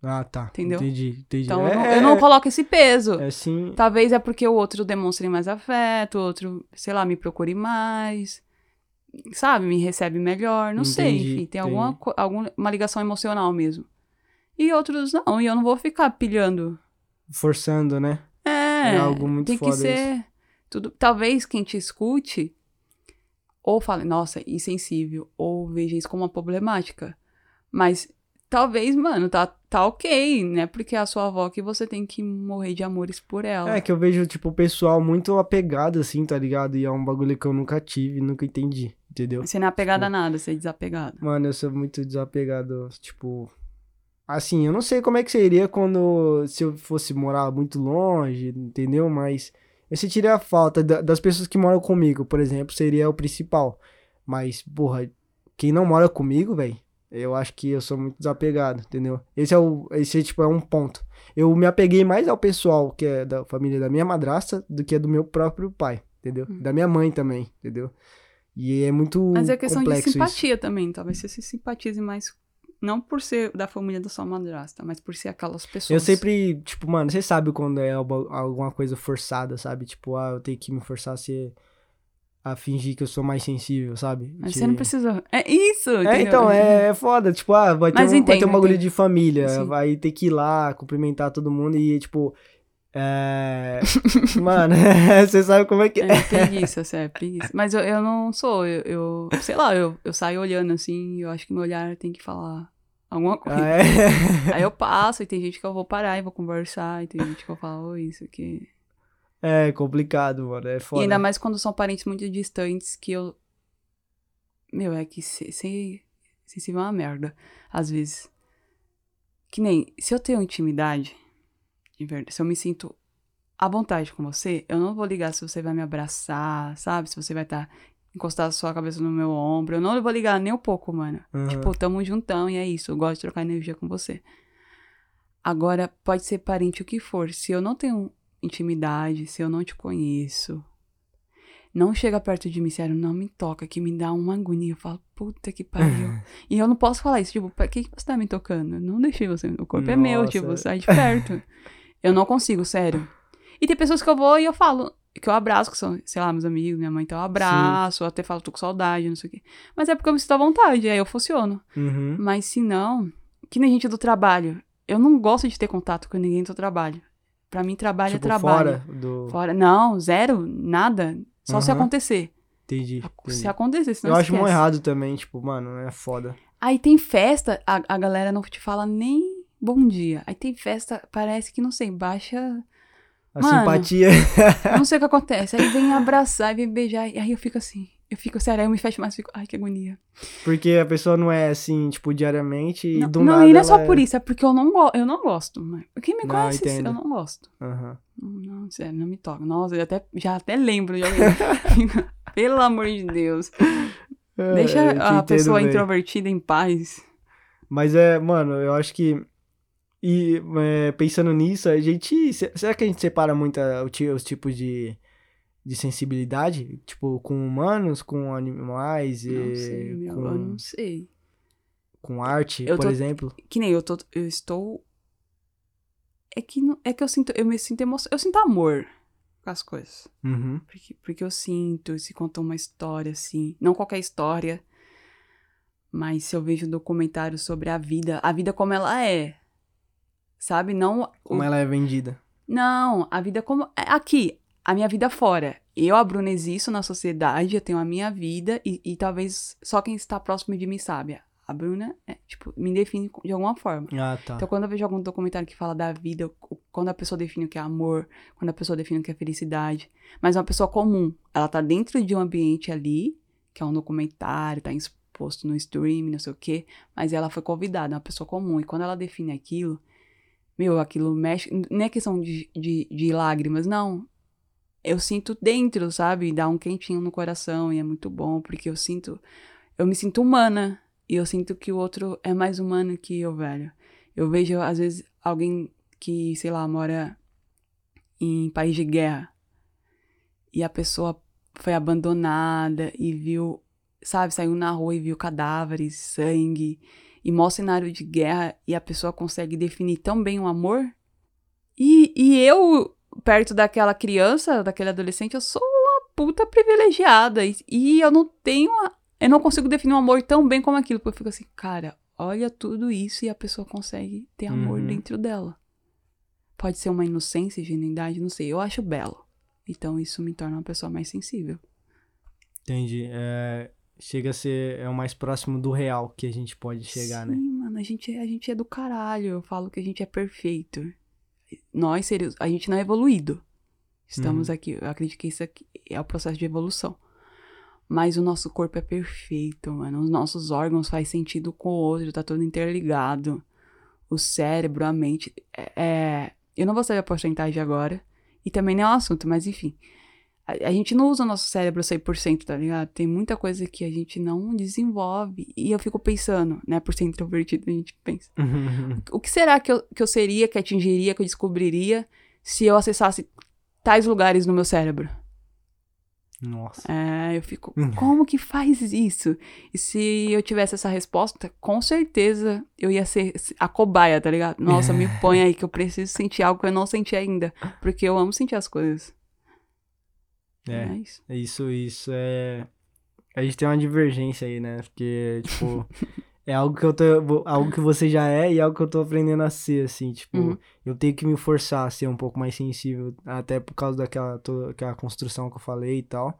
Ah, tá. Entendeu? Entendi, entendi. Então é, eu, não, eu não coloco esse peso. É sim. Talvez é porque o outro demonstre mais afeto, o outro, sei lá, me procure mais. Sabe, me recebe melhor, não sei, Entendi, enfim, tem alguma, entendi. alguma ligação emocional mesmo. E outros não, e eu não vou ficar pilhando. Forçando, né? É, É algo muito tem que ser tudo. Talvez quem te escute ou fale, nossa, insensível, ou veja isso como uma problemática. Mas talvez, mano, tá, tá ok, né? Porque é a sua avó que você tem que morrer de amores por ela. É que eu vejo, tipo, o pessoal muito apegado, assim, tá ligado? E é um bagulho que eu nunca tive, nunca entendi, entendeu? Você não é apegado Tipo- a nada, você é desapegado. Mano, eu sou muito desapegado, tipo. Assim, eu não sei como é que seria quando. Se eu fosse morar muito longe, entendeu? Mas eu sentiria a falta da- das pessoas que moram comigo, por exemplo, seria o principal. Mas, porra, quem não mora comigo, velho, eu acho que eu sou muito desapegado, entendeu? Esse é o. Esse, tipo, é um ponto. Eu me apeguei mais ao pessoal que é da família da minha madrasta do que do meu próprio pai, entendeu? Da minha mãe também, entendeu? E é muito. Mas é questão de complexo isso. simpatia também. Talvez você se simpatize mais. Não por ser da família da sua madrasta, mas por ser aquelas pessoas. Eu sempre, tipo, mano, você sabe quando é alguma coisa forçada, sabe? Tipo, ah, eu tenho que me forçar a ser. A fingir que eu sou mais sensível, sabe? Mas De- você não precisa. É isso! É, entendeu? então, é, é foda. Tipo, ah, vai ter, um, vai entendo, ter um bagulho entendo. de família, Sim. vai ter que ir lá, cumprimentar todo mundo e, tipo. É. mano, você sabe como é que é. É preguiça, sério, é preguiça. Mas eu, eu não sou, eu, eu- sei lá, eu, eu saio olhando assim, e eu acho que meu olhar tem que falar alguma coisa. Ah, é? Aí eu passo, e tem gente que eu vou parar e vou conversar, e tem gente que eu falo, isso aqui. É complicado, mano. É foda. E ainda mais quando são parentes muito distantes que eu. Meu, é que se, se, sensível é uma merda, às vezes. Que nem, se eu tenho intimidade, de verdade, se eu me sinto à vontade com você, eu não vou ligar se você vai me abraçar, sabe? Se você vai estar encostar a sua cabeça no meu ombro. Eu não vou ligar nem um pouco, mano. Uhum. Tipo, tamo juntão e é isso. Eu gosto de trocar energia com você. Agora, pode ser parente o que for. Se eu não tenho intimidade, se eu não te conheço, não chega perto de mim, sério, não me toca, que me dá uma agonia. Eu falo, puta que pariu. e eu não posso falar isso, tipo, pra que, você tá me tocando? Eu não deixei você, o corpo é meu, Nossa. tipo, sai de perto. eu não consigo, sério. E tem pessoas que eu vou e eu falo, que eu abraço, que são, sei lá, meus amigos, minha mãe, então eu abraço, eu até falo, tô com saudade, não sei o quê. Mas é porque eu me sinto à vontade, aí eu funciono. Uhum. Mas se não, que nem gente do trabalho. Eu não gosto de ter contato com ninguém do trabalho. Pra mim, trabalho Tipo, é trabalho. fora do. Fora. Não, zero, nada. Só se Aham. acontecer. Entendi. entendi. Se acontecer, senão Eu acho muito errado também, tipo, mano, é foda. Aí tem festa, a, a galera não te fala nem bom dia. Aí tem festa, parece que, não sei, baixa. A Mano. simpatia. Não sei o que acontece. Aí vem abraçar, vem beijar. E aí eu fico assim. Eu fico, sério, aí eu me fecho mais, fico, ai, que agonia. Porque a pessoa não é assim, tipo, diariamente e Não, do não, nada. e não é só ela por isso, é porque eu não, go eu não gosto. Mas... Quem me Não, conhece, entendo. eu não gosto. Aham. Não, não, sério, não me toca. Nossa, eu até, já até lembro de alguém. Pelo amor de Deus. É, Deixa eu a pessoa bem. introvertida em paz. Mas é, mano, eu acho que. E é, pensando nisso, a gente. se- Será que a gente separa muito ti- os tipos de, de sensibilidade? Tipo, com humanos, com animais, Não e sei, meu, com, eu não sei. com arte, Eu por tô- exemplo? Que nem eu tô. Eu estou. É que, não- é que eu sinto. Eu me sinto emoção. Eu sinto amor com as coisas. Uhum. Porque, porque eu sinto, se conta uma história, assim. Não qualquer história. Mas se eu vejo um documentário sobre a vida, a vida como ela é. Sabe? Não. o- Como ela é vendida. Não, a vida como. é Aqui, a minha vida fora. Eu, a Bruna, existo na sociedade, eu tenho a minha vida e, e talvez só quem está próximo de mim sabe. A Bruna, é, tipo, me define de alguma forma. Ah, tá. Então, quando eu vejo algum documentário que fala da vida, quando a pessoa define o que é amor, quando a pessoa define o que é felicidade, mas é uma pessoa comum, ela tá dentro de um ambiente ali, que é um documentário, tá exposto no stream, não sei o quê, mas ela foi convidada, é uma pessoa comum, e quando ela define aquilo, meu, aquilo mexe, não é questão de, de, de lágrimas, não. Eu sinto dentro, sabe? Dá um quentinho no coração e é muito bom, porque eu sinto, eu me sinto humana, e eu sinto que o outro é mais humano que eu, velho. Eu vejo, às vezes, alguém que, sei lá, mora em país de guerra e a pessoa foi abandonada e viu, sabe, saiu na rua e viu cadáveres, sangue e maior cenário de guerra e a pessoa consegue definir tão bem o amor. E, e eu, perto daquela criança, daquele adolescente, eu sou uma puta privilegiada e, e eu não tenho, a- eu não consigo definir um amor tão bem como aquilo, porque eu fico assim, cara, olha tudo isso e a pessoa consegue ter amor Uhum. dentro dela. Pode ser uma inocência, ingenuidade, não sei. Eu acho belo. Então isso me torna uma pessoa mais sensível. Entendi. É, chega a ser é o mais próximo do real que a gente pode chegar, Sim, né? mano, a gente, a gente é do caralho. Eu falo que a gente é perfeito. Nós seres, a gente não é evoluído. Estamos Uhum. aqui. Eu acredito que isso aqui é o processo de evolução. Mas o nosso corpo é perfeito, mano. Os nossos órgãos fazem sentido com o outro, tá tudo interligado. O cérebro, a mente. É, é- eu não vou saber a porcentagem agora. E também não é um assunto, mas enfim. A, a gente não usa o nosso cérebro 100%, tá ligado? Tem muita coisa que a gente não desenvolve. E eu fico pensando, né? Por ser introvertido, a gente pensa. O que será que eu, que eu seria, que atingiria, que eu descobriria se eu acessasse tais lugares no meu cérebro? Nossa. É, eu fico, Hum. como que faz isso? E se eu tivesse essa resposta, com certeza eu ia ser a cobaia, tá ligado? Nossa, me põe aí que eu preciso sentir algo que eu não senti ainda. Porque eu amo sentir as coisas. É. isso. Isso, isso é. A gente tem uma divergência aí, né? Porque, tipo, é algo que eu tô. Algo que você já é e algo que eu tô aprendendo a ser, assim, tipo, Uhum. eu tenho que me forçar a ser um pouco mais sensível, até por causa daquela toda aquela construção que eu falei e tal.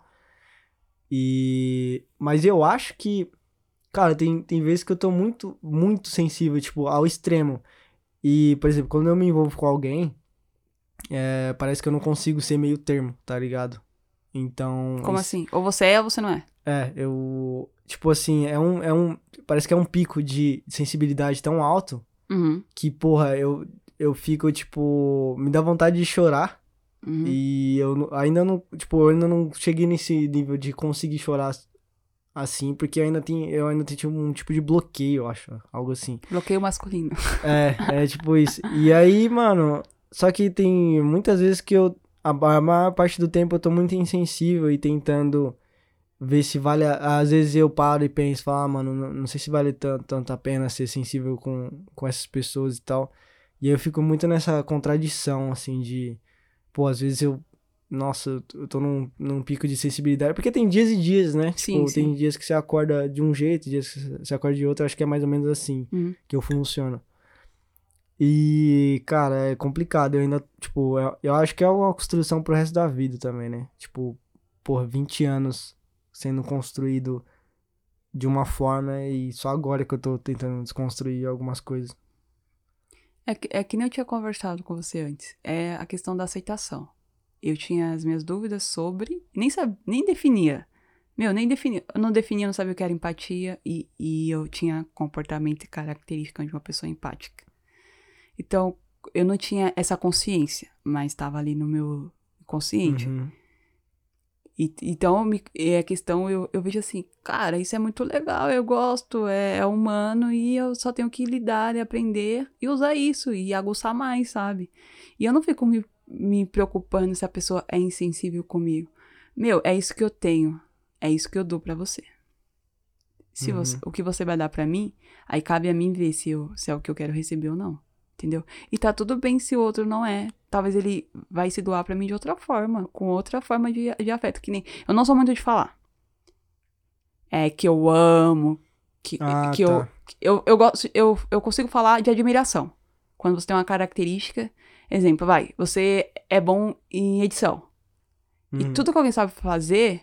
E. Mas eu acho que. Cara, tem, tem vezes que eu tô muito, muito sensível, tipo, ao extremo. E, por exemplo, quando eu me envolvo com alguém, é, parece que eu não consigo ser meio termo, tá ligado? Então. Como isso- assim? Ou você é ou você não é. é, eu. Tipo assim, é um, é um. Parece que é um pico de sensibilidade tão alto Uhum. que, porra, eu, eu fico, tipo. Me dá vontade de chorar. uhum. E eu ainda não. Tipo, eu ainda não cheguei nesse nível de conseguir chorar assim, porque eu ainda tenho. Eu ainda tenho tipo, um tipo de bloqueio, eu acho. Algo assim. Bloqueio masculino. É, é tipo isso. E aí, mano, só que tem muitas vezes que eu. A, a maior parte do tempo eu tô muito insensível e tentando ver se vale. a- Às vezes eu paro e penso, falo, ah, mano, não, não sei se vale tanto, tanto a pena ser sensível com, com essas pessoas e tal. E aí eu fico muito nessa contradição, assim, de. Pô, às vezes eu. Nossa, eu tô- num, num pico de sensibilidade. Porque tem dias e dias, né? Sim, tipo, tem sim. dias que você acorda de um jeito, dias que você acorda de outro. Eu acho que é mais ou menos assim Uhum. que eu funciono. E, cara, é complicado. Eu ainda, tipo, eu, eu acho que é uma construção pro resto da vida também, né? Tipo, por 20 anos sendo construído de uma forma e só agora que eu tô tentando desconstruir algumas coisas. É que, é que nem eu tinha conversado com você antes. É a questão da aceitação. Eu tinha as minhas dúvidas sobre. Nem, sab, nem definia. Meu, nem definia. Eu não definia, não sabia o que era empatia. E, e eu tinha comportamento e característica de uma pessoa empática. Então, eu não tinha essa consciência, mas estava ali no meu consciente. Uhum. E, então, me, é a questão, eu, eu vejo assim, cara, isso é muito legal, eu gosto, é, é, humano e eu só tenho que lidar e aprender e usar isso e aguçar mais, sabe? E eu não fico me, me preocupando se a pessoa é insensível comigo. Meu, é isso que eu tenho, é isso que eu dou para você. Se uhum. você, o que você vai dar para mim, aí cabe a mim ver se, eu, se é o que eu quero receber ou não entendeu? E tá tudo bem se o outro não é. Talvez ele vai se doar para mim de outra forma, com outra forma de, de afeto, que nem eu não sou muito de falar. É que eu amo, que, ah, que tá. eu, eu eu gosto, eu, eu consigo falar de admiração. Quando você tem uma característica, exemplo, vai, você é bom em edição. Uhum. E tudo que alguém sabe fazer,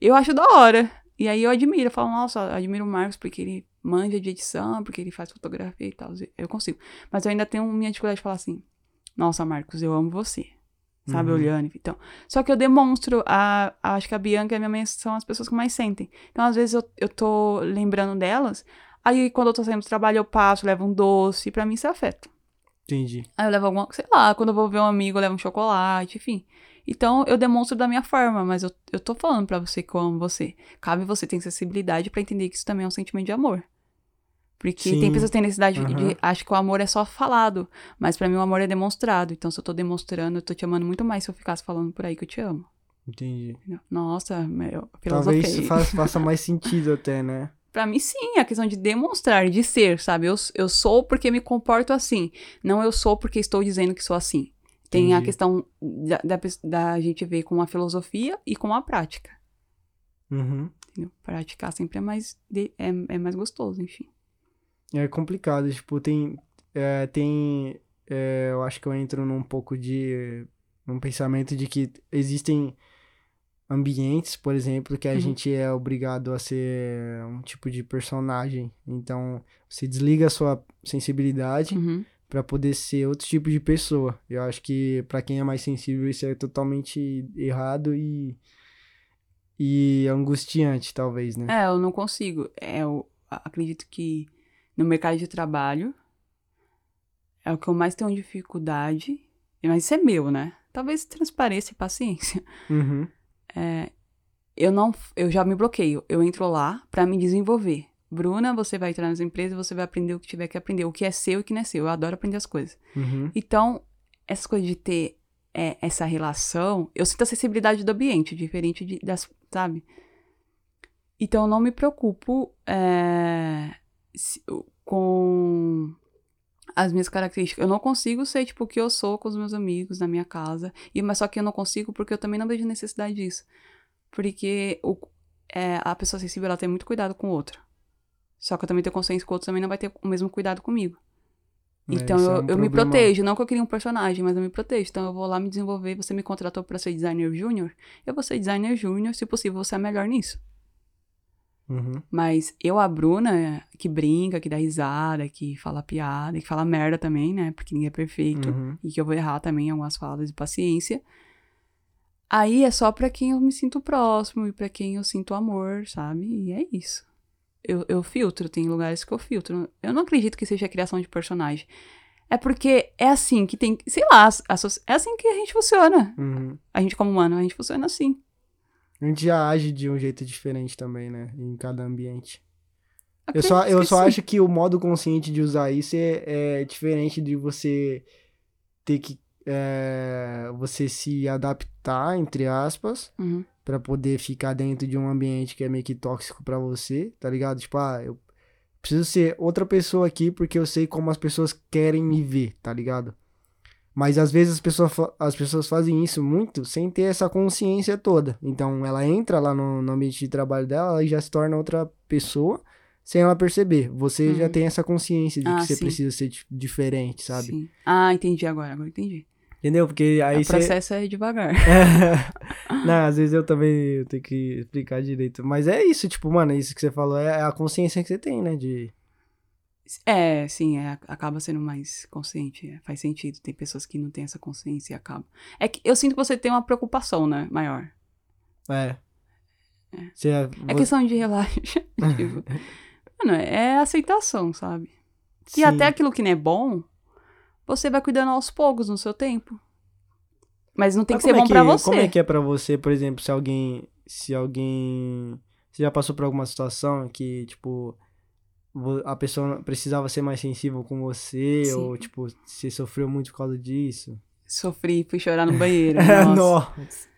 eu acho da hora. E aí eu admiro, eu falo, nossa, admiro o Marcos porque ele manja de edição, porque ele faz fotografia e tal. Eu consigo. Mas eu ainda tenho minha dificuldade de falar assim: Nossa, Marcos, eu amo você. Sabe, uhum. olhando. Então. Só que eu demonstro. A, a, acho que a Bianca e a minha mãe são as pessoas que mais sentem. Então, às vezes, eu, eu tô lembrando delas. Aí, quando eu tô saindo do trabalho, eu passo, levo um doce. Pra mim, isso é afeto. Entendi. Aí eu levo alguma, sei lá, quando eu vou ver um amigo, eu levo um chocolate, enfim. Então, eu demonstro da minha forma, mas eu, eu tô falando pra você que eu amo você. Cabe você ter sensibilidade para entender que isso também é um sentimento de amor. Porque Sim. tem pessoas que têm necessidade uhum. de. Acho que o amor é só falado. Mas para mim o amor é demonstrado. Então, se eu tô demonstrando, eu tô te amando muito mais se eu ficasse falando por aí que eu te amo. Entendi. Nossa, meu, Talvez isso faça, faça mais sentido até, né? Pra mim, sim, a questão de demonstrar, de ser, sabe? Eu, eu sou porque me comporto assim. Não eu sou porque estou dizendo que sou assim. Tem Entendi. a questão da, da, da, gente ver com a filosofia e com a prática. Uhum. Praticar sempre é mais, de, é, é mais gostoso, enfim. É complicado, tipo, tem. É, tem. É, eu acho que eu entro num pouco de. num pensamento de que existem ambientes, por exemplo, que a uhum. gente é obrigado a ser um tipo de personagem. Então, você desliga a sua sensibilidade uhum. para poder ser outro tipo de pessoa. Eu acho que para quem é mais sensível isso é totalmente errado e e angustiante, talvez, né? É, eu não consigo. É, eu acredito que no mercado de trabalho. É o que eu mais tenho dificuldade. Mas isso é meu, né? Talvez transparência e paciência. Uhum. É, eu não, eu já me bloqueio. Eu entro lá para me desenvolver. Bruna, você vai entrar nas empresas, você vai aprender o que tiver que aprender, o que é seu e o que não é seu. Eu adoro aprender as coisas. Uhum. Então, essa coisa de ter é, essa relação, eu sinto a acessibilidade do ambiente, diferente de, das, sabe? Então, eu não me preocupo é, com as minhas características. Eu não consigo ser, tipo, o que eu sou com os meus amigos na minha casa. E, mas só que eu não consigo porque eu também não vejo necessidade disso. Porque o, é, a pessoa sensível, ela tem muito cuidado com o outro. Só que eu também tenho consciência que o outro também não vai ter o mesmo cuidado comigo. É, então eu, é um eu me protejo. Não que eu queria um personagem, mas eu me protejo. Então eu vou lá me desenvolver. Você me contratou para ser designer júnior. Eu vou ser designer júnior. Se possível, você é melhor nisso. Uhum. Mas eu, a Bruna, que brinca, que dá risada, que fala piada, que fala merda também, né? Porque ninguém é perfeito. Uhum. E que eu vou errar também algumas falas de paciência. Aí é só pra quem eu me sinto próximo e pra quem eu sinto amor, sabe? E é isso. Eu, eu filtro, tem lugares que eu filtro. Eu não acredito que seja criação de personagem. É porque é assim que tem. Sei lá, é assim que a gente funciona. Uhum. A gente, como humano, a gente funciona assim. A gente já age de um jeito diferente também, né? Em cada ambiente. eu só, eu só acho que o modo consciente de usar isso é, é diferente de você ter que. É, você se adaptar, entre aspas, uhum. para poder ficar dentro de um ambiente que é meio que tóxico para você, tá ligado? Tipo, ah, eu preciso ser outra pessoa aqui porque eu sei como as pessoas querem me ver, tá ligado? Mas às vezes as pessoas, as pessoas fazem isso muito sem ter essa consciência toda. Então ela entra lá no, no ambiente de trabalho dela e já se torna outra pessoa sem ela perceber. Você uhum. já tem essa consciência de ah, que você sim. precisa ser diferente, sabe? Sim. Ah, entendi agora, agora entendi. Entendeu? Porque aí o processo é devagar. Não, às vezes eu também tenho que explicar direito. Mas é isso, tipo, mano, isso que você falou é a consciência que você tem, né? De. É, sim, é, acaba sendo mais consciente. é, faz sentido. Tem pessoas que não têm essa consciência e acabam. É que eu sinto que você tem uma preocupação, né? Maior. É. Você, É você- questão de relaxar. tipo, mano, é aceitação, sabe? E Sim. até aquilo que não é bom, você vai cuidando aos poucos no seu tempo. Mas não tem Mas que ser como bom é pra você. Como é que é pra você, por exemplo, se alguém. Se alguém. Você já passou por alguma situação que, tipo. A pessoa precisava ser mais sensível com você, Sim. ou, tipo, você sofreu muito por causa disso? Sofri, fui chorar no banheiro. É, nossa. Nossa.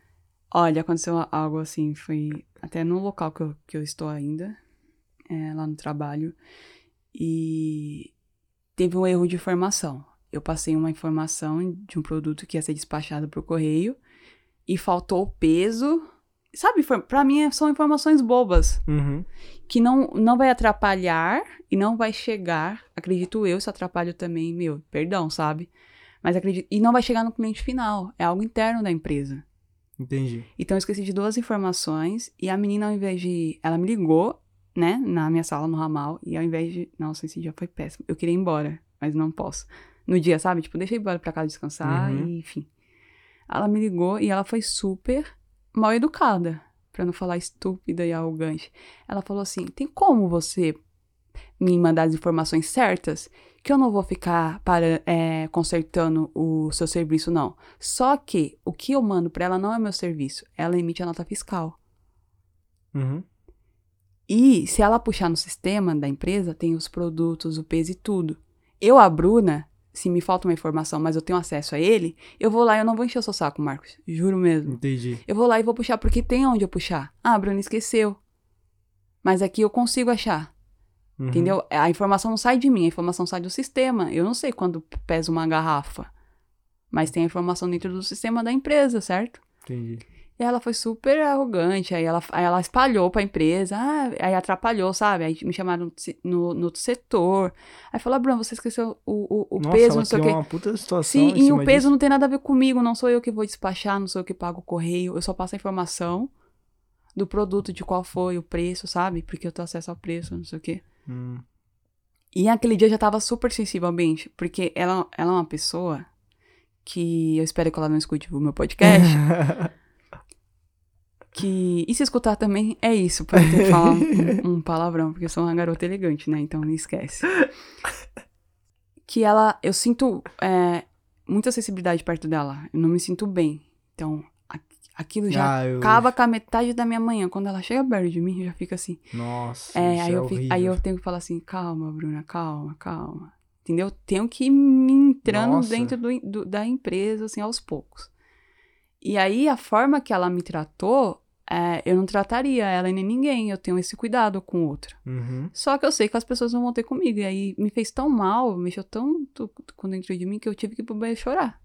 Olha, aconteceu algo assim, foi até no local que eu, que eu estou ainda, é, lá no trabalho, e teve um erro de informação. Eu passei uma informação de um produto que ia ser despachado por correio e faltou o peso. Sabe, pra mim são informações bobas, Uhum. que não, não vai atrapalhar e não vai chegar, acredito eu, se atrapalho também, meu, perdão, sabe? Mas acredito, e não vai chegar no cliente final, é algo interno da empresa. Entendi. Então eu esqueci de duas informações e a menina, ao invés de. Ela me ligou, né, na minha sala no ramal, e ao invés de. Nossa, esse dia foi péssimo. Eu queria ir embora, mas não posso. No dia, sabe? Tipo, deixa eu ir embora pra casa descansar, Uhum. e enfim. Ela me ligou e ela foi super mal educada, pra não falar estúpida e arrogante. Ela falou assim: tem como você me mandar as informações certas? Que eu não vou ficar para, é, consertando o seu serviço, não. Só que o que eu mando pra ela não é meu serviço. Ela emite a nota fiscal. Uhum. E se ela puxar no sistema da empresa, tem os produtos, o peso e tudo. Eu, a Bruna, se me falta uma informação, mas eu tenho acesso a ele, eu vou lá e eu não vou encher o seu saco, Marcos. Juro mesmo. Entendi. Eu vou lá e vou puxar porque tem onde eu puxar. Ah, a Bruna esqueceu. Mas aqui eu consigo achar. Uhum. Entendeu? A informação não sai de mim, a informação sai do sistema. Eu não sei quando pesa uma garrafa. Mas tem a informação dentro do sistema da empresa, certo? Entendi. E ela foi super arrogante, aí ela, aí ela espalhou pra empresa, ah, aí atrapalhou, sabe? Aí me chamaram no, no outro setor. Aí falou, ah, Bruno, você esqueceu o, o, o Nossa, peso, não sei o quê. uma puta situação Sim, e o peso disso. não tem nada a ver comigo, não sou eu que vou despachar, não sou eu que pago o correio, eu só passo a informação do produto, de qual foi o preço, sabe? Porque eu tenho acesso ao preço, não sei o quê. Hum. E aquele dia eu já tava super sensivelmente, porque ela, ela é uma pessoa que eu espero que ela não escute o meu podcast. que. E se escutar também é isso, pra eu ter que falar um, um palavrão, porque eu sou uma garota elegante, né? Então não esquece. Que ela. Eu sinto é, muita sensibilidade perto dela. Eu não me sinto bem. Então, a- aquilo já Ah, eu- acaba com a metade da minha manhã. Quando ela chega perto de mim, já fica assim. Nossa, É, aí, é eu fico- aí eu tenho que falar assim, calma, Bruna, calma, calma. Entendeu? Tenho que ir me entrando Nossa. dentro do, do- da empresa, assim, aos poucos. E aí, a forma que ela me tratou, é, eu não trataria ela e nem ninguém. Eu tenho esse cuidado com o outro. Uhum. Só que eu sei que as pessoas não vão ter comigo. E aí, me fez tão mal, mexeu tanto com dentro de mim, que eu tive que ir pro banheiro chorar.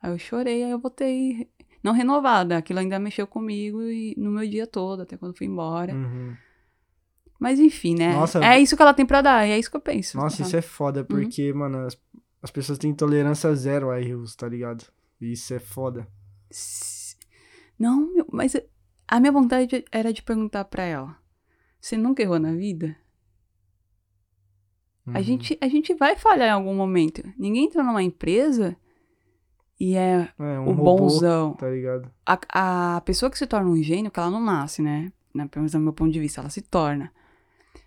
Aí eu chorei, aí eu voltei não renovada. Aquilo ainda mexeu comigo e no meu dia todo, até quando fui embora. Uhum. Mas enfim, né? Nossa. É isso que ela tem pra dar, é isso que eu penso. Nossa, isso é foda, porque, mano, as, as pessoas têm tolerância zero a erros, tá ligado? E Isso é foda. Não, meu, mas a minha vontade era de perguntar pra ela: Você nunca errou na vida? A, Uhum. gente, a gente vai falhar em algum momento. Ninguém entra numa empresa e é É, um o robô, bonzão. tá ligado? A, a pessoa que se torna um gênio, que ela não nasce, né? Pelo menos do meu ponto de vista, ela se torna.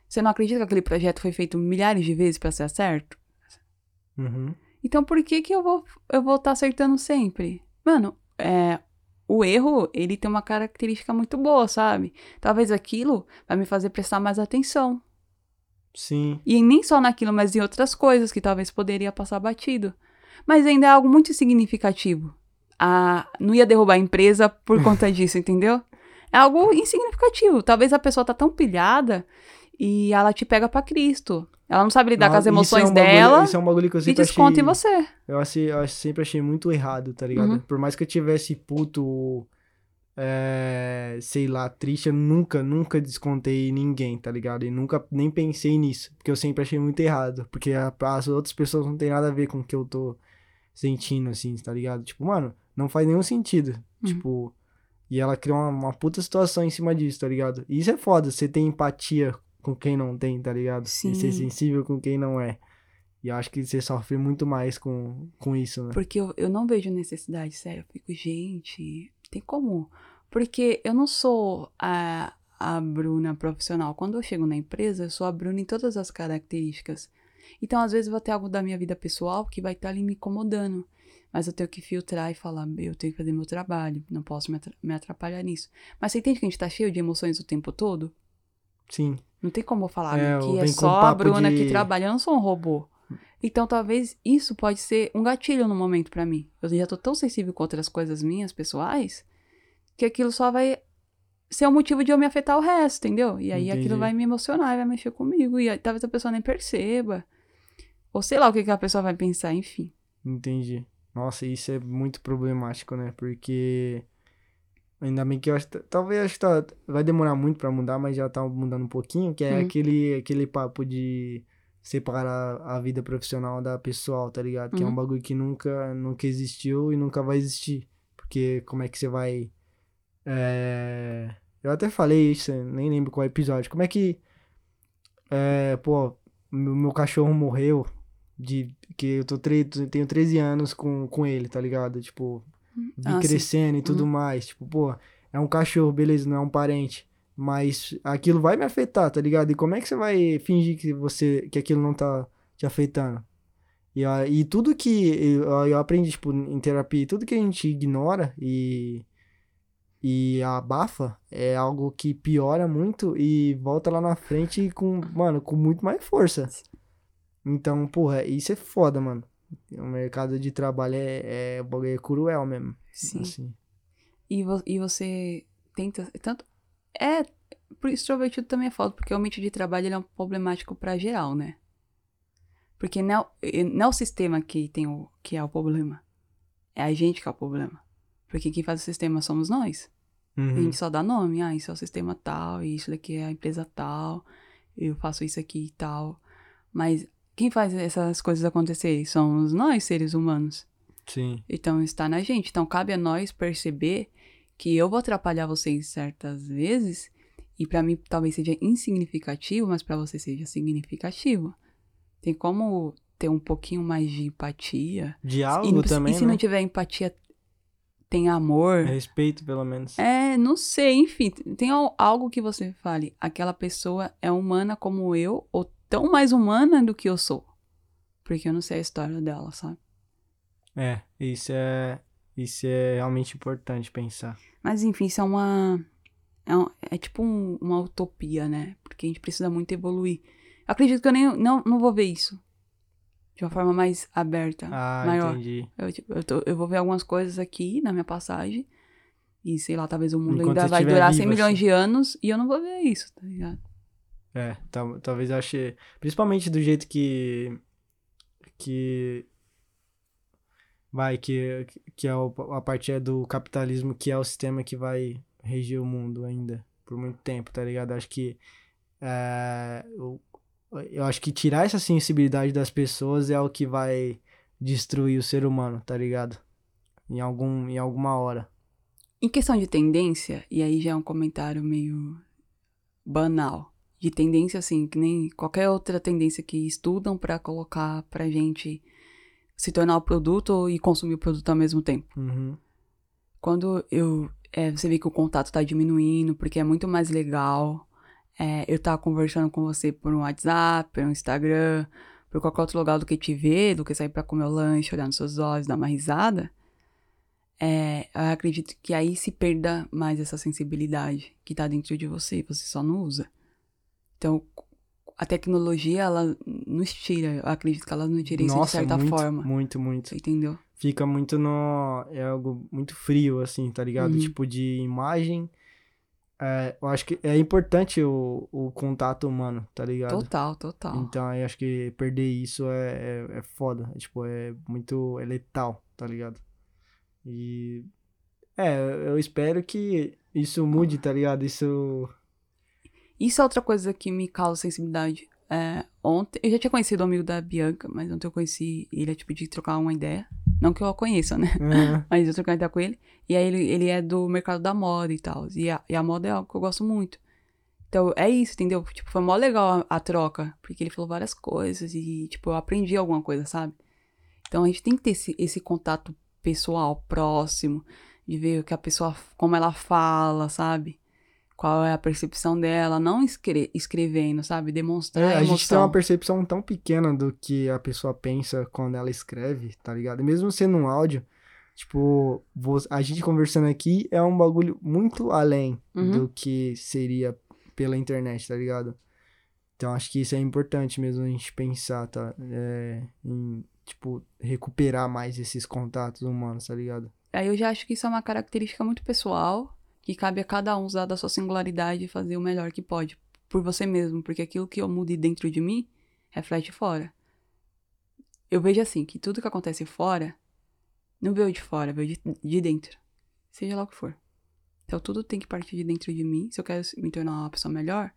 Você não acredita que aquele projeto foi feito milhares de vezes pra ser certo? Uhum. Então por que que eu vou eu vou estar acertando sempre? Mano, é, o erro, ele tem uma característica muito boa, sabe? Talvez aquilo vai me fazer prestar mais atenção. Sim. E nem só naquilo, mas em outras coisas que talvez poderia passar batido. Mas ainda é algo muito significativo. Ah, não ia derrubar a empresa por conta disso, entendeu? É algo insignificativo. Talvez a pessoa tá tão pilhada e ela te pega pra Cristo. Ela não sabe lidar com as isso é emoções um bagulho- dela Isso é um bagulho que eu e sempre desconta achei... em você. Eu, achei, eu sempre achei muito errado, tá ligado? Uhum. Por mais que eu tivesse puto, é, sei lá, triste, eu nunca, nunca descontei ninguém, tá ligado? E nunca nem pensei nisso, porque eu sempre achei muito errado. Porque a- as outras pessoas não tem nada a ver com o que eu tô sentindo, assim, tá ligado? Tipo, mano, não faz nenhum sentido. Uhum. Tipo, e ela cria uma, uma puta situação em cima disso, tá ligado? E isso é foda, você tem empatia com quem não tem, tá ligado? Sim. E ser sensível com quem não é. E eu acho que você sofre muito mais com, com isso, né? Porque eu, eu não vejo necessidade, sério. Eu fico, gente, tem como? Porque eu não sou a, a Bruna profissional. Quando eu chego na empresa, eu sou a Bruna em todas as características. Então, às vezes, vai ter algo da minha vida pessoal que vai estar ali me incomodando. Mas eu tenho que filtrar e falar, eu tenho que fazer meu trabalho, não posso me atrapalhar nisso. Mas você entende que a gente tá cheio de emoções o tempo todo? Sim. Não tem como eu falar É, que ou é só a Bruna de- que trabalha, eu não sou um robô. Então talvez isso pode ser um gatilho no momento pra mim. Eu já tô tão sensível com outras coisas minhas, pessoais, que aquilo só vai ser um motivo de eu me afetar o resto, entendeu? E aí Entendi. aquilo vai me emocionar, vai mexer comigo, e aí, talvez a pessoa nem perceba. Ou sei lá o que, que a pessoa vai pensar, enfim. Entendi. Nossa, isso é muito problemático, né? Porque. Ainda bem que eu acho. Talvez acho que tá, vai demorar muito pra mudar, mas já tá mudando um pouquinho, que é Hum. aquele, aquele papo de separar a vida profissional da pessoal, tá ligado? Que é um Uhum. bagulho que nunca, nunca existiu e nunca vai existir. Porque como é que você vai. É... Eu até falei isso, nem lembro qual episódio. Como é que. É, pô, meu, meu cachorro morreu de que eu tô tre tenho 13 anos com, com ele, tá ligado? Tipo, vi Ah, sim. crescendo e tudo mais. Tipo, pô, é um cachorro, beleza, não é um parente. Mas aquilo vai me afetar, tá ligado? E como é que você vai fingir que você que aquilo não tá te afetando? E, e tudo que eu, eu aprendi, tipo, em terapia, tudo que a gente ignora e, e abafa é algo que piora muito e volta lá na frente com, mano, com muito mais força. Então, porra, isso é foda, mano. O mercado de trabalho é, é, é cruel mesmo. Sim. Assim. E, vo- e você tenta. Tanto. É. Pro extrovertido também é foda, porque o ambiente de trabalho ele é um problemático pra geral, né? Porque não, é- não é o sistema que, tem o, que é o problema. É a gente que é o problema. Porque quem faz o sistema somos nós. A Uhum. gente só dá nome. Ah, isso é o sistema tal, isso daqui é a empresa tal, eu faço isso aqui e tal. Mas quem faz essas coisas acontecerem somos nós, seres humanos. Sim. Então está na gente. Então cabe a nós perceber que eu vou atrapalhar vocês certas vezes e pra mim talvez seja insignificativo, mas pra você seja significativo. Tem como ter um pouquinho mais de empatia. E, Diálogo precisa- também, e se né? não tiver empatia, tem amor. Respeito, pelo menos. É, não sei, enfim, tem al- algo que você fale. Aquela pessoa é humana como eu, ou tão mais humana do que eu sou. Porque eu não sei a história dela, sabe? É, isso é, isso é realmente importante pensar. Mas enfim, isso é uma. É, um- é tipo um- uma utopia, né? Porque a gente precisa muito evoluir. Eu acredito que eu nem não, não vou ver isso. De uma forma mais aberta, Ah, maior. entendi. Eu, tipo, eu, tô- eu vou ver algumas coisas aqui na minha passagem. E sei lá, talvez o mundo Enquanto ainda vai durar vivo, 100 milhões assim. de anos e eu não vou ver isso, tá ligado? É, tal- talvez eu ache. Principalmente do jeito que. Que. Vai, que, que é o- a parte é do capitalismo, que é o sistema que vai reger o mundo ainda por muito tempo, tá ligado? Acho que. é, eu, eu acho que tirar essa sensibilidade das pessoas é o que vai destruir o ser humano, tá ligado? Em, algum, em alguma hora. Em questão de tendência, e aí já é um comentário meio banal. De tendência, assim, que nem qualquer outra tendência que estudam pra colocar pra gente se tornar o produto e consumir o produto ao mesmo tempo. Uhum. Quando eu. é, você vê que o contato tá diminuindo, porque é muito mais legal é, eu tá conversando com você por um WhatsApp, por um Instagram, por qualquer outro lugar do que te ver, do que sair pra comer o lanche, olhar nos seus olhos, dar uma risada. É, eu acredito que aí se perda mais essa sensibilidade que tá dentro de você, você só não usa. Então, a tecnologia, ela nos tira, eu acredito que ela nos tira isso de Nossa, certa muito, forma. muito, muito. Entendeu? fica muito no. É algo muito frio, assim, tá ligado? Uhum. Tipo de imagem. É, eu acho que é importante o, o contato humano, tá ligado? Total, total. Então eu acho que perder isso é, é, é foda. É, tipo, é muito. É letal, tá ligado? E. É, eu espero que isso mude, tá ligado? Isso. Isso é outra coisa que me causa sensibilidade. É, ontem, eu já tinha conhecido o amigo da Bianca, mas ontem eu conheci ele, é tipo, de trocar uma ideia. Não que eu a conheça, né? É. Mas eu troquei ideia com ele. E aí ele, ele é do mercado da moda e tal. E a, e a moda é algo que eu gosto muito. Então, é isso, entendeu? Tipo, foi mó legal a, a troca. Porque ele falou várias coisas e, tipo, eu aprendi alguma coisa, sabe? Então, a gente tem que ter esse, esse contato pessoal, próximo. De ver o que a pessoa, como ela fala, sabe? Qual é a percepção dela. Não escre escrevendo, sabe? Demonstrar É, a a gente tem uma percepção tão pequena do que a pessoa pensa quando ela escreve, tá ligado? E mesmo sendo um áudio, tipo, a gente conversando aqui é um bagulho muito além Uhum. do que seria pela internet, tá ligado? Então acho que isso é importante mesmo a gente pensar, tá? É, em, tipo, recuperar mais esses contatos humanos, tá ligado? Aí eu já acho que isso é uma característica muito pessoal, que cabe a cada um usar da sua singularidade e fazer o melhor que pode, por você mesmo, porque aquilo que eu mude dentro de mim reflete fora. Eu vejo assim, que tudo que acontece fora, não veio de fora, veio de, de dentro. Seja lá o que for. Então tudo tem que partir de dentro de mim. Se eu quero me tornar uma pessoa melhor,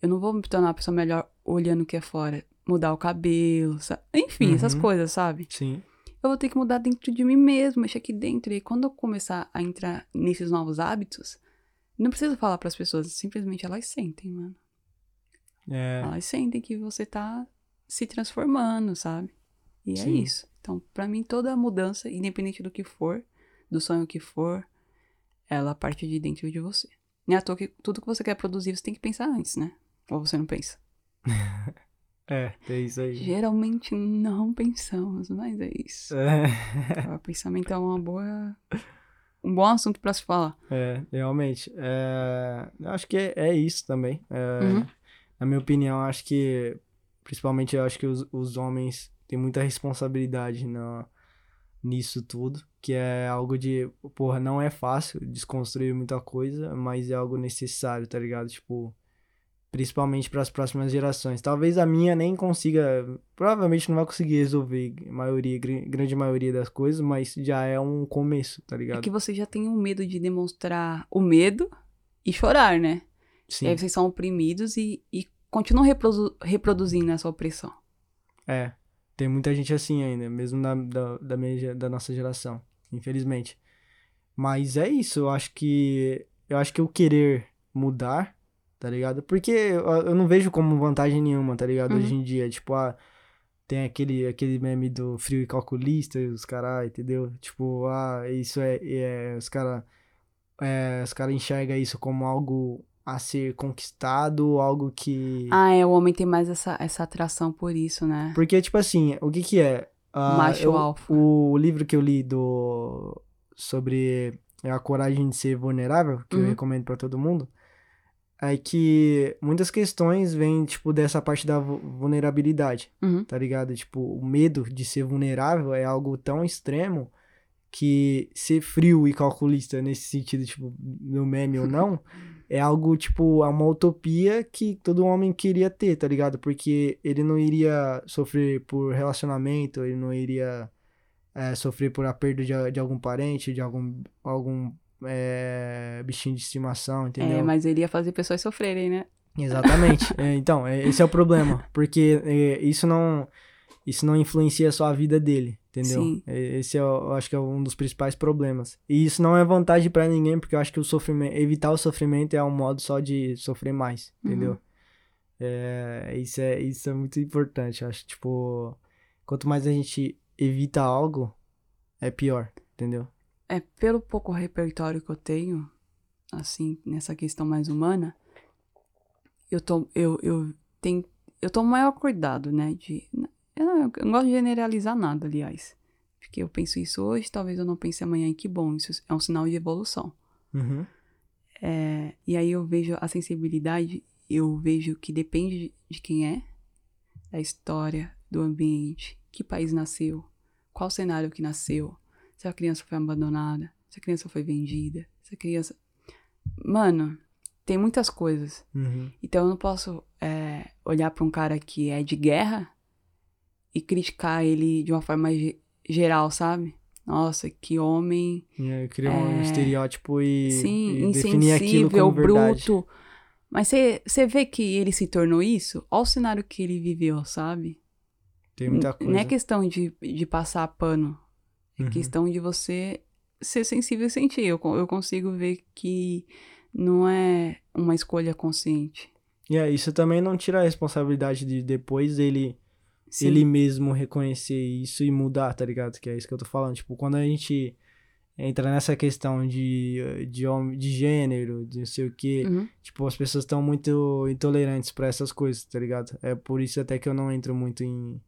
eu não vou me tornar uma pessoa melhor olhando o que é fora. Mudar o cabelo, sa- enfim, essas Uhum. coisas, sabe? Sim. Eu vou ter que mudar dentro de mim mesmo, mexer aqui dentro. E quando eu começar a entrar nesses novos hábitos, não preciso falar para as pessoas, simplesmente elas sentem, mano. É, Elas sentem que você tá se transformando, sabe? E é Sim. isso. Então, pra mim, toda mudança, independente do que for, do sonho que for, ela parte de dentro de você. Não é à toa que tudo que você quer produzir, você tem que pensar antes, né? Ou você não pensa? é, é isso aí. Geralmente não pensamos, mas é isso. É. O pensamento é uma boa. Um bom assunto pra se falar. É, realmente. É, eu acho que é, é isso também. É, Uhum. Na minha opinião, acho que, principalmente, eu acho que os, os homens têm muita responsabilidade na, nisso tudo, que é algo de, porra, não é fácil desconstruir muita coisa, mas é algo necessário, tá ligado? Tipo, principalmente para as próximas gerações. Talvez a minha nem consiga, provavelmente não vai conseguir resolver a maioria, gr- grande maioria das coisas, mas já é um começo, tá É ligado? que você já tem um medo de demonstrar o medo e chorar, né? Sim. E aí vocês são oprimidos e, e continuam reprodu- reproduzindo essa opressão. É, tem muita gente assim ainda, mesmo da, da, da, minha, da nossa geração, infelizmente. Mas é isso, eu acho que. Eu acho que o querer mudar, tá ligado? Porque eu, eu não vejo como vantagem nenhuma, tá ligado? Uhum. Hoje em dia, tipo, ah, tem aquele, aquele meme do frio e calculista, os caras, entendeu? Tipo, ah, isso é. é os caras. É, os caras enxergam isso como algo a ser conquistado, algo que. Ah, é, o homem tem mais essa, essa atração por isso, né? Porque, tipo assim, o que que é? Ah, Macho eu- alfa. O livro que eu li do... sobre a coragem de ser vulnerável, que eu Uhum. recomendo pra todo mundo, é que muitas questões vêm, tipo, dessa parte da vu- vulnerabilidade, Uhum. tá ligado? Tipo, o medo de ser vulnerável é algo tão extremo que ser frio e calculista nesse sentido, tipo, no meme ou não, é algo, tipo, é uma utopia que todo homem queria ter, tá ligado? Porque ele não iria sofrer por relacionamento, ele não iria é, sofrer por a perda de, de algum parente, de algum, algum é, bichinho de estimação, entendeu? É, mas ele ia fazer pessoas sofrerem, né? Exatamente. É, então, é, esse é o problema. Porque é, isso não isso não influencia só a vida dele, entendeu? Sim. É, Esse é, eu acho que é um dos principais problemas. E isso não é vantagem pra ninguém, porque eu acho que o sofrimento, evitar o sofrimento é um modo só de sofrer mais, entendeu? Uhum. É, isso é isso é muito importante. Eu acho tipo, quanto mais a gente evita algo, é pior, entendeu? É, pelo pouco repertório que eu tenho, assim, nessa questão mais humana, eu tô, eu, eu tenho, eu tomo maior cuidado, né, de, eu não, eu não gosto de generalizar nada, aliás, porque eu penso isso hoje, talvez eu não pense amanhã, e que bom, isso é um sinal de evolução. Uhum. É, e aí eu vejo a sensibilidade, eu vejo que depende de, de quem é, da história, do ambiente, que país nasceu, qual cenário que nasceu, se a criança foi abandonada, se a criança foi vendida, se a criança. Mano, tem muitas coisas. Uhum. Então eu não posso é, olhar pra um cara que é de guerra e criticar ele de uma forma ge- geral, sabe? Nossa, que homem E aí cria um É, estereótipo e, Sim, e definir aquilo insensível, verdade. bruto. Mas você vê que ele se tornou isso? Olha o cenário que ele viveu, sabe? Tem muita coisa. Não é questão de, de passar pano É Uhum. questão de você ser sensível e sentir. Eu, eu consigo ver que não é uma escolha consciente. E é, isso também não tira a responsabilidade de depois ele, Sim. ele mesmo reconhecer isso e mudar, tá ligado? Que é isso que eu tô falando. Tipo, quando a gente entra nessa questão de, de, de gênero, de não sei o quê, Uhum. tipo, as pessoas estão muito intolerantes pra essas coisas, tá ligado? É por isso até que eu não entro muito em,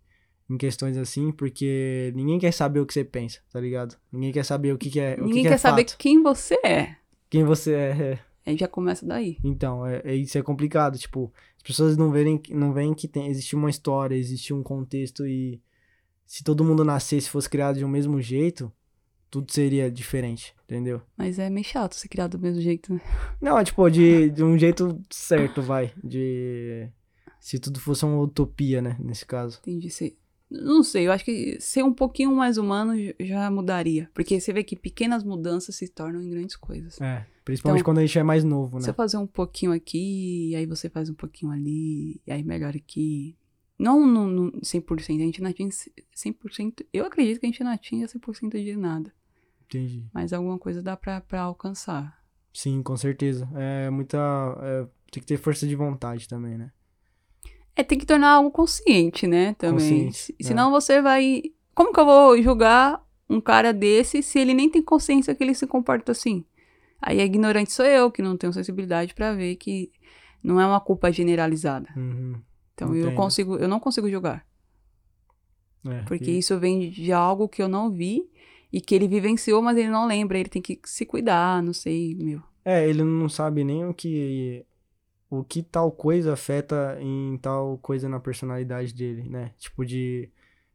em questões assim, porque ninguém quer saber o que você pensa, tá ligado? Ninguém quer saber o que, que é. o que Ninguém que quer é saber fato. quem você é. quem você é. é. Aí já começa daí. Então, é, é- isso é complicado, tipo, as pessoas não verem, não veem que tem, existe uma história, existe um contexto e se todo mundo nascesse e fosse criado de um mesmo jeito, tudo seria diferente, entendeu? Mas é meio chato ser criado do mesmo jeito, né? Não, é, tipo, de, de um jeito certo, vai, de se tudo fosse uma utopia, né, nesse caso. Entendi. Ser... Não sei, eu acho que ser um pouquinho mais humano já mudaria. Porque você vê que pequenas mudanças se tornam em grandes coisas. É, principalmente Então, quando a gente é mais novo, né? Você fazer um pouquinho aqui, e aí você faz um pouquinho ali, e aí melhora aqui. Não no, no 100%, a gente não atinge 100%. Eu acredito que a gente não atinge 100% de nada. Entendi. Mas alguma coisa dá pra, pra alcançar. Sim, com certeza. É muita, é, tem que ter força de vontade também, né? É, tem que tornar algo consciente, né? Também. Consciente, é. Senão você vai. Como que eu vou julgar um cara desse se ele nem tem consciência que ele se comporta assim? Aí a ignorante sou eu, que não tenho sensibilidade pra ver que não é uma culpa generalizada. Uhum. Então eu Entendo. consigo, eu não consigo julgar. É, Porque e- isso vem de algo que eu não vi e que ele vivenciou, mas ele não lembra. Ele tem que se cuidar, não sei, meu. É, ele não sabe nem o que o que tal coisa afeta em tal coisa na personalidade dele, né? Tipo de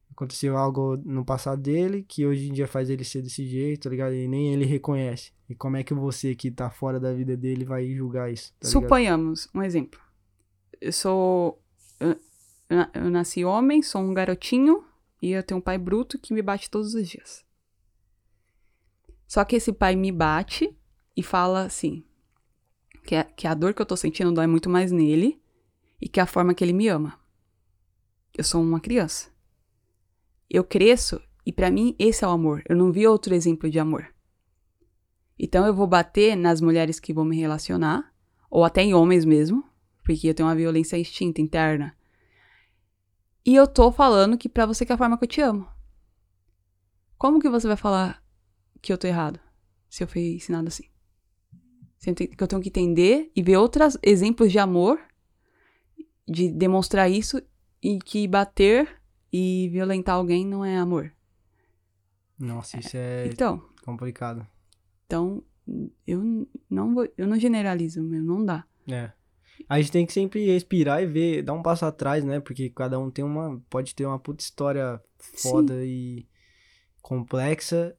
aconteceu algo no passado dele que hoje em dia faz ele ser desse jeito, tá ligado? E nem ele reconhece. E como é que você que tá fora da vida dele vai julgar isso, tá? Suponhamos, um exemplo. Eu sou. Eu, eu nasci homem, sou um garotinho e eu tenho um pai bruto que me bate todos os dias. Só que esse pai me bate e fala assim: que a, que a dor que eu tô sentindo dói muito mais nele e que é a forma que ele me ama. Eu sou uma criança. Eu cresço e pra mim esse é o amor. Eu não vi outro exemplo de amor. Então eu vou bater nas mulheres que vão me relacionar, ou até em homens mesmo, porque eu tenho uma violência extinta interna. E eu tô falando que pra você que é a forma que eu te amo. Como que você vai falar que eu tô errado se eu fui ensinado assim? Que eu tenho que entender e ver outros exemplos de amor, de demonstrar isso, e que bater e violentar alguém não é amor. Nossa, isso é Então, complicado. então eu não vou, eu não generalizo, meu, não dá. É. A gente tem que sempre respirar e ver, dar um passo atrás, né? Porque cada um tem uma, pode ter uma puta história foda e complexa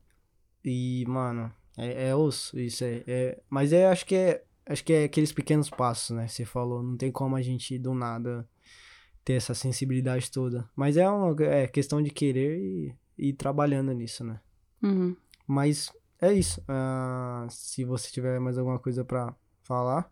e, mano, é, é osso, isso é, é- mas é, acho que é, acho que é aqueles pequenos passos, né? Você falou, não tem como a gente do nada ter essa sensibilidade toda, mas é uma é questão de querer e e ir trabalhando nisso, né? Uhum. Mas é isso. Ah, se você tiver mais alguma coisa pra falar,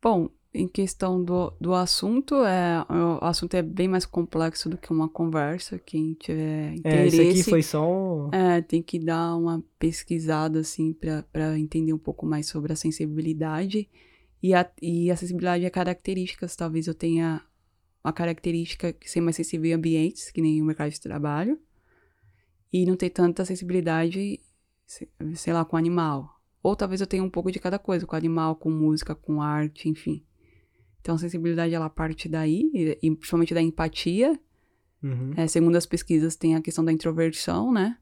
Bom, em questão do, do assunto, é, o assunto é bem mais complexo do que uma conversa. Quem tiver é, interesse, isso aqui foi só um... é, tem que dar uma pesquisada, assim, pra pra entender um pouco mais sobre a sensibilidade. E a, e a sensibilidade é características. Talvez eu tenha uma característica de ser mais sensível em ambientes, que nem o mercado de trabalho. E não ter tanta sensibilidade, se- sei lá, com animal. Ou talvez eu tenha um pouco de cada coisa, com animal, com música, com arte, enfim. Então a sensibilidade ela parte daí, e, e principalmente da empatia. Uhum. É, segundo as pesquisas, tem a questão da introversão, né?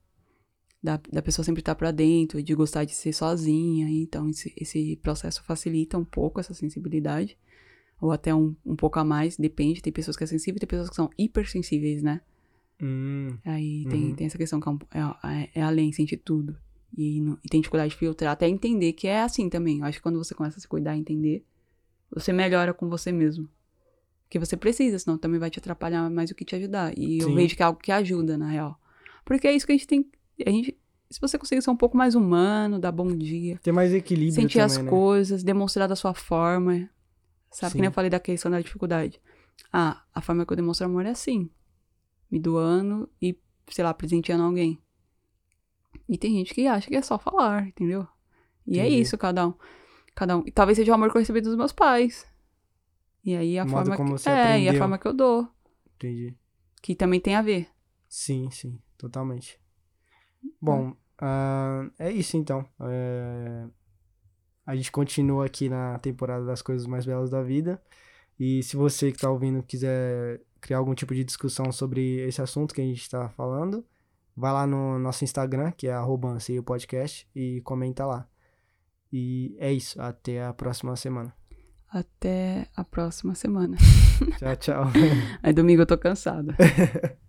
Da, da pessoa sempre estar pra dentro, de gostar de ser sozinha. Então esse, esse processo facilita um pouco essa sensibilidade. Ou até um, um pouco a mais, depende. Tem pessoas que é sensível e tem pessoas que são hipersensíveis, né? Hum, Aí tem, Uhum. tem essa questão que é, um- é, é além, sente tudo. E, não- e tem dificuldade de filtrar, até entender que é assim também. Eu acho que quando você começa a se cuidar e entender, você melhora com você mesmo. Porque você precisa, senão também vai te atrapalhar mais do que te ajudar. E eu Sim. vejo que é algo que ajuda, na real. Porque é isso que a gente tem. A gente, se você conseguir ser um pouco mais humano, dar bom dia, ter mais equilíbrio sentir também, as né? coisas, demonstrar da sua forma. Sabe que nem Sim. eu falei da questão da dificuldade. Ah, a forma que eu demonstro amor é assim. Me doando e, sei lá, presenteando alguém. E tem gente que acha que é só falar, entendeu? E é Entendi. isso, cada um. Cada um. E talvez seja o amor que eu recebi dos meus pais. E aí a O forma como que... você É, e a aprendeu. forma que eu dou. Entendi. Que também tem a ver. Sim, sim, totalmente. Bom, ah, é isso então. É, A gente continua aqui na temporada das coisas mais belas da vida. E se você que tá ouvindo quiser criar algum tipo de discussão sobre esse assunto que a gente tá falando, vai lá no nosso Instagram, que é arroba podcast, e comenta lá. E é isso. Até a próxima semana. Até a próxima semana. Tchau, tchau. Aí domingo eu tô cansada.